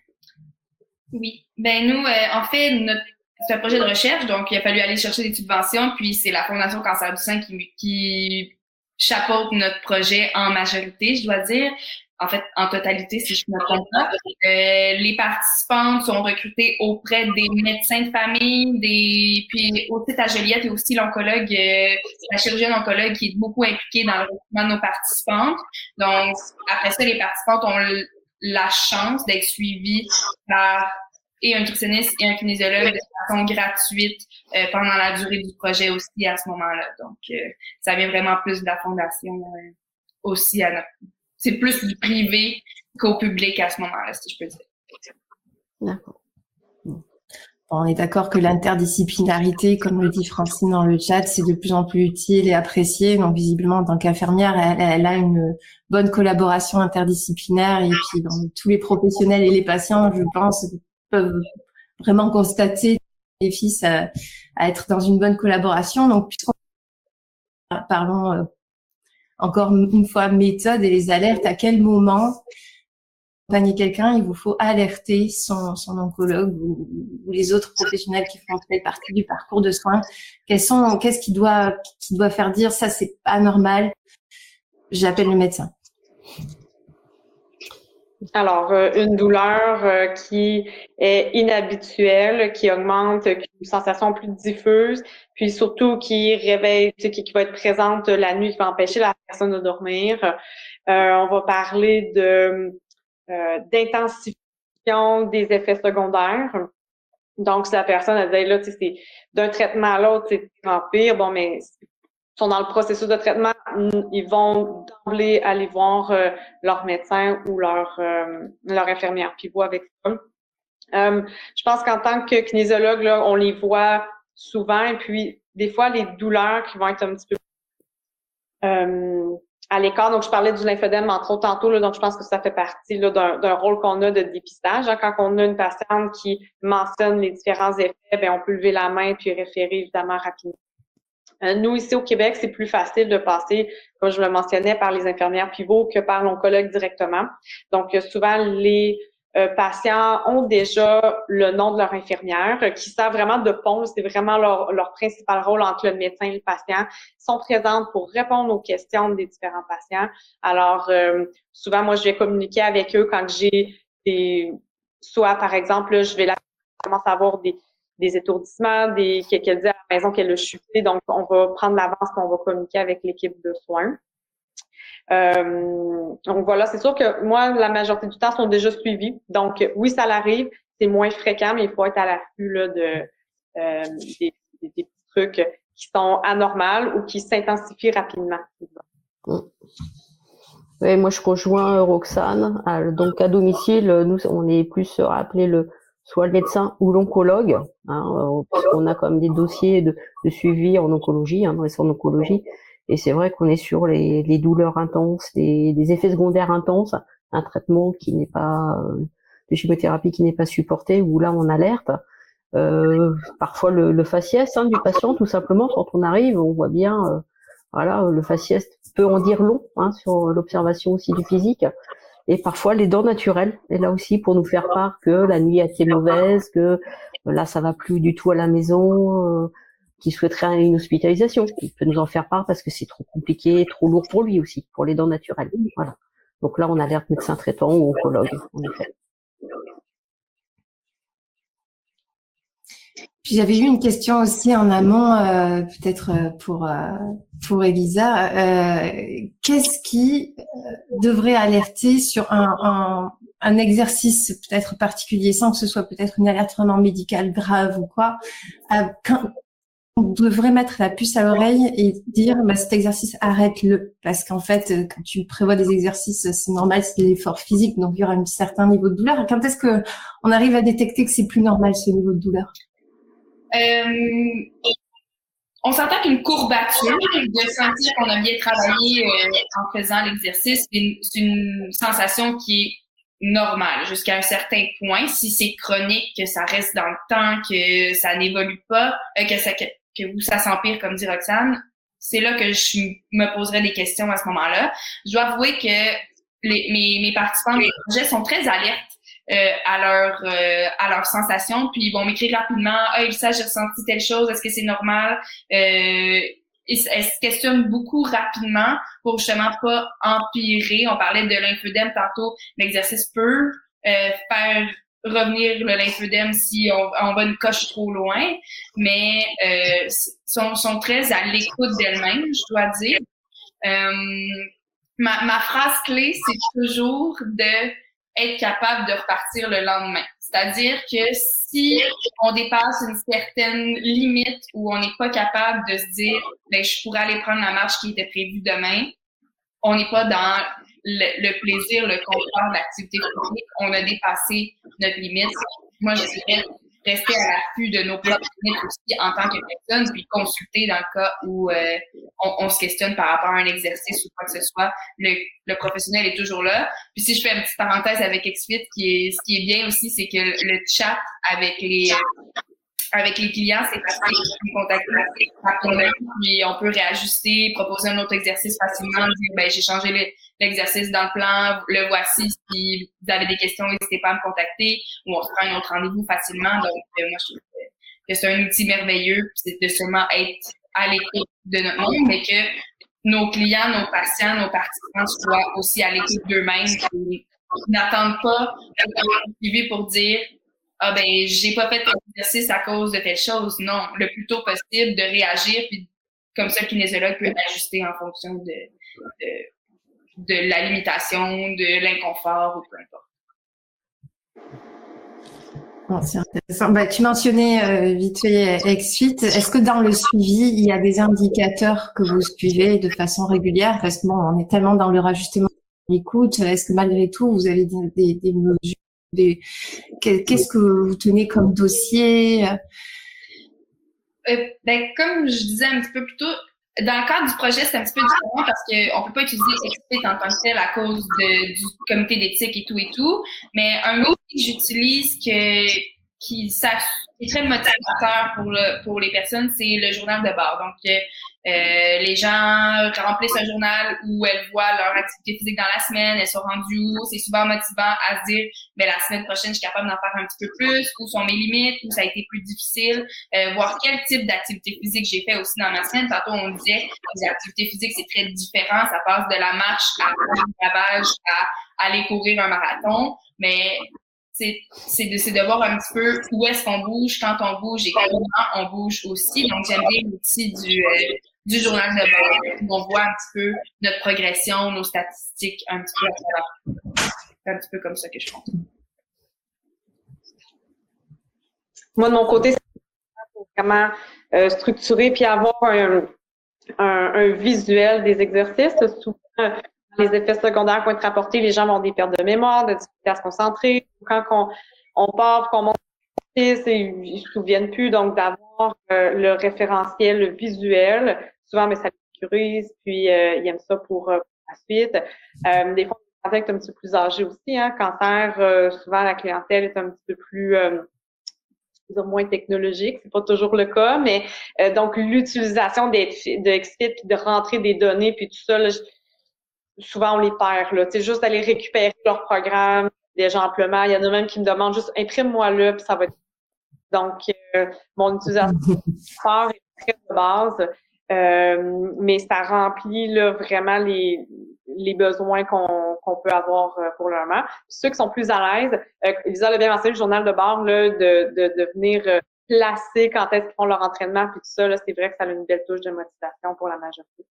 Oui. Ben nous, euh, en fait, notre c'est un projet de recherche, donc il a fallu aller chercher des subventions, puis c'est la Fondation Cancer du sein qui, qui chapeaute notre projet en majorité, je dois dire en fait, en totalité, si je ne me trompe pas. Euh, les participantes sont recrutées auprès des médecins de famille, des puis au site à Joliette, et aussi l'oncologue, euh, la chirurgienne oncologue qui est beaucoup impliquée dans le recrutement de nos participantes. Donc, après ça, les participantes ont la chance d'être suivies par et un nutritionniste et un kinésiologue de façon gratuite euh, pendant la durée du projet aussi à ce moment-là. Donc, ça vient vraiment plus de la fondation aussi à notre plus du privé qu'au public à ce moment-là, si je peux dire. On est d'accord que l'interdisciplinarité, comme le dit Francine dans le chat, c'est de plus en plus utile et apprécié. Donc, visiblement, en tant qu'infirmière, elle, a une bonne collaboration interdisciplinaire. Et puis, tous les professionnels et les patients, je pense, peuvent vraiment constater les fils à, à être dans une bonne collaboration. Donc, parlons euh, encore une fois méthode et les alertes, à quel moment accompagner quelqu'un, il vous faut alerter son, oncologue ou, les autres professionnels qui font partie du parcours de soins. qu'est-ce qui doit, doit faire dire ça, c'est pas normal? J'appelle le médecin. Alors, euh, une douleur euh, qui est inhabituelle, qui augmente, qui une sensation plus diffuse, puis surtout qui réveille, qui, qui va être présente la nuit, qui va empêcher la personne de dormir. Euh, on va parler de d'intensification des effets secondaires. Donc, si la personne a dit là, tu sais, c'est d'un traitement à l'autre, c'est pire, bon, mais sont dans le processus de traitement, ils vont d'emblée aller voir euh, leur médecin ou leur, euh, leur infirmière, puis voir avec ça. Euh, je pense qu'en tant que kinésiologue, là, on les voit souvent, et puis des fois, les douleurs qui vont être un petit peu à l'écart. Donc, je parlais du lymphodème entre autres tantôt, là, donc je pense que ça fait partie d'un rôle qu'on a de dépistage. Hein. Quand on a une patiente qui mentionne les différents effets, ben, on peut lever la main puis référer évidemment rapidement. Euh, nous, ici au Québec, c'est plus facile de passer, comme je le mentionnais, par les infirmières pivots que par l'oncologue directement. Donc, souvent, les euh, patients ont déjà le nom de leur infirmière, euh, qui savent vraiment de pont, c'est vraiment leur, leur, principal rôle entre le médecin et le patient, sont présentes pour répondre aux questions des différents patients. Alors, euh, souvent, moi, je vais communiquer avec eux quand j'ai des, soit par exemple, je vais la commence à avoir des, des étourdissements, des qu'elle dit à la maison qu'elle a chuté, donc on va prendre l'avance et on va communiquer avec l'équipe de soins. Euh, donc voilà, c'est sûr que moi, la majorité du temps sont déjà suivis. Donc oui, ça l'arrive, c'est moins fréquent, mais il faut être à l'affût de euh, des, petits trucs qui sont anormals ou qui s'intensifient rapidement. Oui, moi je rejoins Roxane. Donc à domicile, nous on est plus appelé le soit le médecin ou l'oncologue, hein, puisqu'on a quand même des dossiers de, suivi en oncologie, hein, dans les centres d'oncologie. Et c'est vrai qu'on est sur les, douleurs intenses, les, les, effets secondaires intenses, un traitement qui n'est pas euh, de chimiothérapie qui n'est pas supporté, où là on alerte. Euh, parfois le, le faciès hein, du patient, tout simplement, quand on arrive, on voit bien, euh, voilà, le faciès peut en dire long hein, sur l'observation aussi du physique. Et parfois les dents naturelles, et là aussi pour nous faire part que la nuit a été mauvaise, que là ça va plus du tout à la maison, qui souhaiterait une hospitalisation. Il peut nous en faire part parce que c'est trop compliqué, trop lourd pour lui aussi, pour les dents naturelles. Voilà. Donc là, on alerte médecin traitant ou oncologue, en effet. J'avais eu une question aussi en amont, euh, peut-être euh, pour euh, pour Elisa. Qu'est-ce qui devrait alerter sur un, un, un exercice peut-être particulier, sans que ce soit peut-être une alerte vraiment médicale grave ou quoi quand, on devrait mettre la puce à l'oreille et dire bah, cet exercice arrête-le. Parce qu'en fait euh, quand tu prévois des exercices c'est normal c'est l'effort physique donc il y aura un certain niveau de douleur. Quand est-ce que on arrive à détecter que c'est plus normal ce niveau de douleur? euh, on s'entend qu'une courbature de sentir qu'on a bien travaillé euh, en faisant l'exercice c'est une, sensation qui est normale jusqu'à un certain point si c'est chronique que ça reste dans le temps que ça n'évolue pas que ça que où ça s'empire, comme dit Roxane, c'est là que je me poserais des questions à ce moment-là. Je dois avouer que les, mes, mes participants mes projets sont très alertes euh, à leur euh, à leurs sensations, puis ils vont m'écrire rapidement ah ça j'ai ressenti telle chose, est-ce que c'est normal euh, ils, se questionnent beaucoup rapidement pour justement pas empirer. On parlait de l'infodème tantôt, l'exercice peut euh, faire revenir le lymphodème si on, on, va une coche trop loin, mais euh, sont, sont très à l'écoute d'elles-mêmes, je dois dire. Euh, ma, ma phrase clé, c'est toujours de être capable de repartir le lendemain. C'est-à-dire que si on dépasse une certaine limite où on n'est pas capable de se dire, ben, je pourrais aller prendre la marche qui était prévue demain, on n'est pas dans le, plaisir, le confort, l'activité physique, on a dépassé notre limite. Moi, je dirais rester à l'affût de nos propres aussi en tant que personne, puis consulter dans le cas où euh, on, se questionne par rapport à un exercice ou quoi que ce soit. Le, le professionnel est toujours là. Puis si je fais une petite parenthèse avec XFIT, qui est, ce qui est bien aussi, c'est que le chat avec les avec les clients, c'est facile de contacter puis on peut réajuster, proposer un autre exercice facilement, dire ben j'ai changé l'exercice dans le plan, le voici, si vous avez des questions, n'hésitez pas à me contacter, ou on prend un autre rendez-vous facilement. Donc euh, moi je trouve que, c'est un outil merveilleux, c'est de seulement être à l'écoute de notre monde, mais que nos clients, nos patients, nos participants soient aussi à l'écoute d'eux-mêmes, n'attendent pas d'être pour dire ah ben j'ai pas fait l'exercice à cause de telle chose. Non, le plus tôt possible de réagir, puis comme ça le kinésiologue peut ajuster en fonction de, de, la limitation, de l'inconfort ou peu importe. c'est intéressant. Bah, tu mentionnais euh, vite fait XFIT. Est-ce que dans le suivi, il y a des indicateurs que vous suivez de façon régulière? Parce que bon, on est tellement dans le rajustement l'écoute. Est-ce que malgré tout, vous avez des mesures Qu'est-ce que vous tenez comme dossier? Euh, ben, Comme je disais un petit peu plus tôt, dans le cadre du projet, c'est un petit peu différent parce qu'on ne peut pas utiliser XFIT en tant que tel à cause de, du comité d'éthique et tout et tout. Mais un autre que j'utilise que, qui, ça, est très motivateur pour, le, pour les personnes, c'est le journal de bord. Donc, euh, euh, les gens remplissent un journal où elles voient leur activité physique dans la semaine, elles sont rendues où. C'est souvent motivant à se dire, mais la semaine prochaine, je suis capable d'en faire un petit peu plus, où sont mes limites, où ça a été plus difficile, euh, voir quel type d'activité physique j'ai fait aussi dans ma semaine. Tantôt, on disait, les activités physiques, c'est très différent. Ça passe de la marche à la lavage à aller courir un marathon. Mais c'est de, de voir un petit peu où est-ce qu'on bouge, quand on bouge et comment on bouge aussi. Donc, j'aime bien l'outil du, euh, du journal de bord où on voit un petit peu notre progression, nos statistiques un petit peu C'est un petit peu comme ça que je pense. Moi, de mon côté, c'est vraiment euh, structurer puis avoir un, un, visuel des exercices. Les effets secondaires vont être rapportés, les gens vont des pertes de mémoire, de difficultés à se concentrer. Quand on, on part, qu'on monte ils se souviennent plus. Donc, d'avoir euh, le référentiel visuel, souvent, mais ça les sécurise, puis euh, ils aiment ça pour, euh, la suite. Euh, des fois, on est un petit peu plus âgé aussi. Hein. Cancer, euh, souvent, la clientèle est un petit peu plus moins technologique, c'est pas toujours le cas, mais donc l'utilisation de XFIT, de rentrer des données, puis tout ça, là, souvent on les perd. Là. C'est juste d'aller récupérer leur programme déjà amplement. Il y en a même qui me demandent juste imprime-moi-le, puis ça va être. Donc, mon utilisation est très de base. Euh, mais ça remplit là, vraiment les, les besoins qu'on qu'on peut avoir euh, pour le moment. ceux qui sont plus à l'aise, euh, Lisa l'a bien mentionné, le journal de bord, là, de, de, de venir euh, placer quand est-ce qu'ils font leur entraînement, puis tout ça, là, c'est vrai que ça a une belle touche de motivation pour la majorité.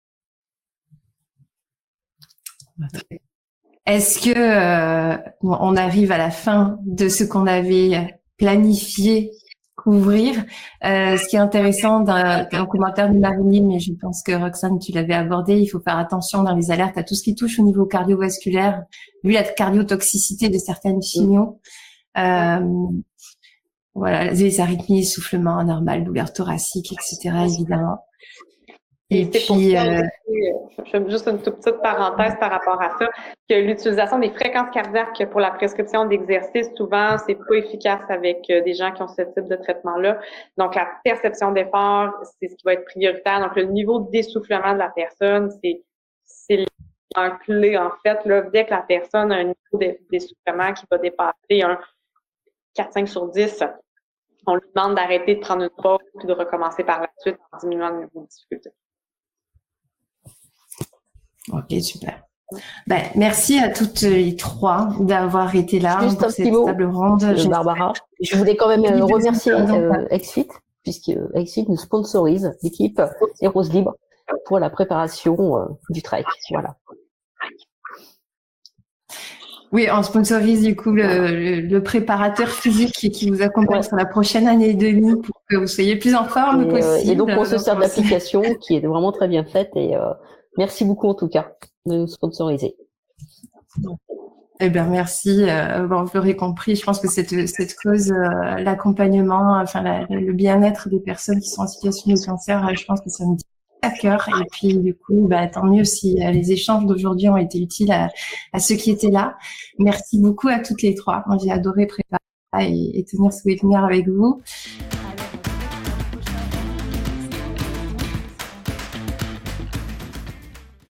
Est-ce que euh, on arrive à la fin de ce qu'on avait planifié couvrir. Euh, ce qui est intéressant d'un commentaire de Marilyn, mais je pense que Roxane, tu l'avais abordé, il faut faire attention dans les alertes à tout ce qui touche au niveau cardiovasculaire, vu la cardiotoxicité de certaines signaux. Euh, voilà, les arythmies, essoufflement anormal, douleur thoracique, etc. évidemment. Et puis, euh, je fais juste une toute petite parenthèse par rapport à ça, que l'utilisation des fréquences cardiaques pour la prescription d'exercice, souvent, c'est pas efficace avec euh, des gens qui ont ce type de traitement-là. Donc, la perception d'effort, c'est ce qui va être prioritaire. Donc, le niveau d'essoufflement de la personne, c'est c'est en clé, en fait. Là, dès que la personne a un niveau d'essoufflement qui va dépasser un 4-5 sur 10, on lui demande d'arrêter de prendre une pause puis de recommencer par la suite en diminuant le niveau de difficulté. Ok, super. Ben, merci à toutes les trois d'avoir été là pour cette table ronde. Barbara. Je voulais quand même euh, remercier euh, Exfit, puisque euh, Exfit nous sponsorise l'équipe et Rose Libre pour la préparation euh, du trek. Voilà. Oui, on sponsorise du coup le, le, préparateur physique qui vous accompagne sur la prochaine année et demie pour que vous soyez plus en forme et, possible. et donc on se sert de l'application qui est vraiment très bien faite et Merci beaucoup en tout cas de nous sponsoriser. Eh bien, merci. Euh, vous l'aurez compris, je pense que cette, cause, euh, l'accompagnement, enfin le bien-être des personnes qui sont en situation de cancer, euh, je pense que ça me dit à cœur. Et puis, du coup, bah, tant mieux si les échanges d'aujourd'hui ont été utiles à, ceux qui étaient là. Merci beaucoup à toutes les trois. J'ai adoré préparer et, et tenir ce webinaire avec vous.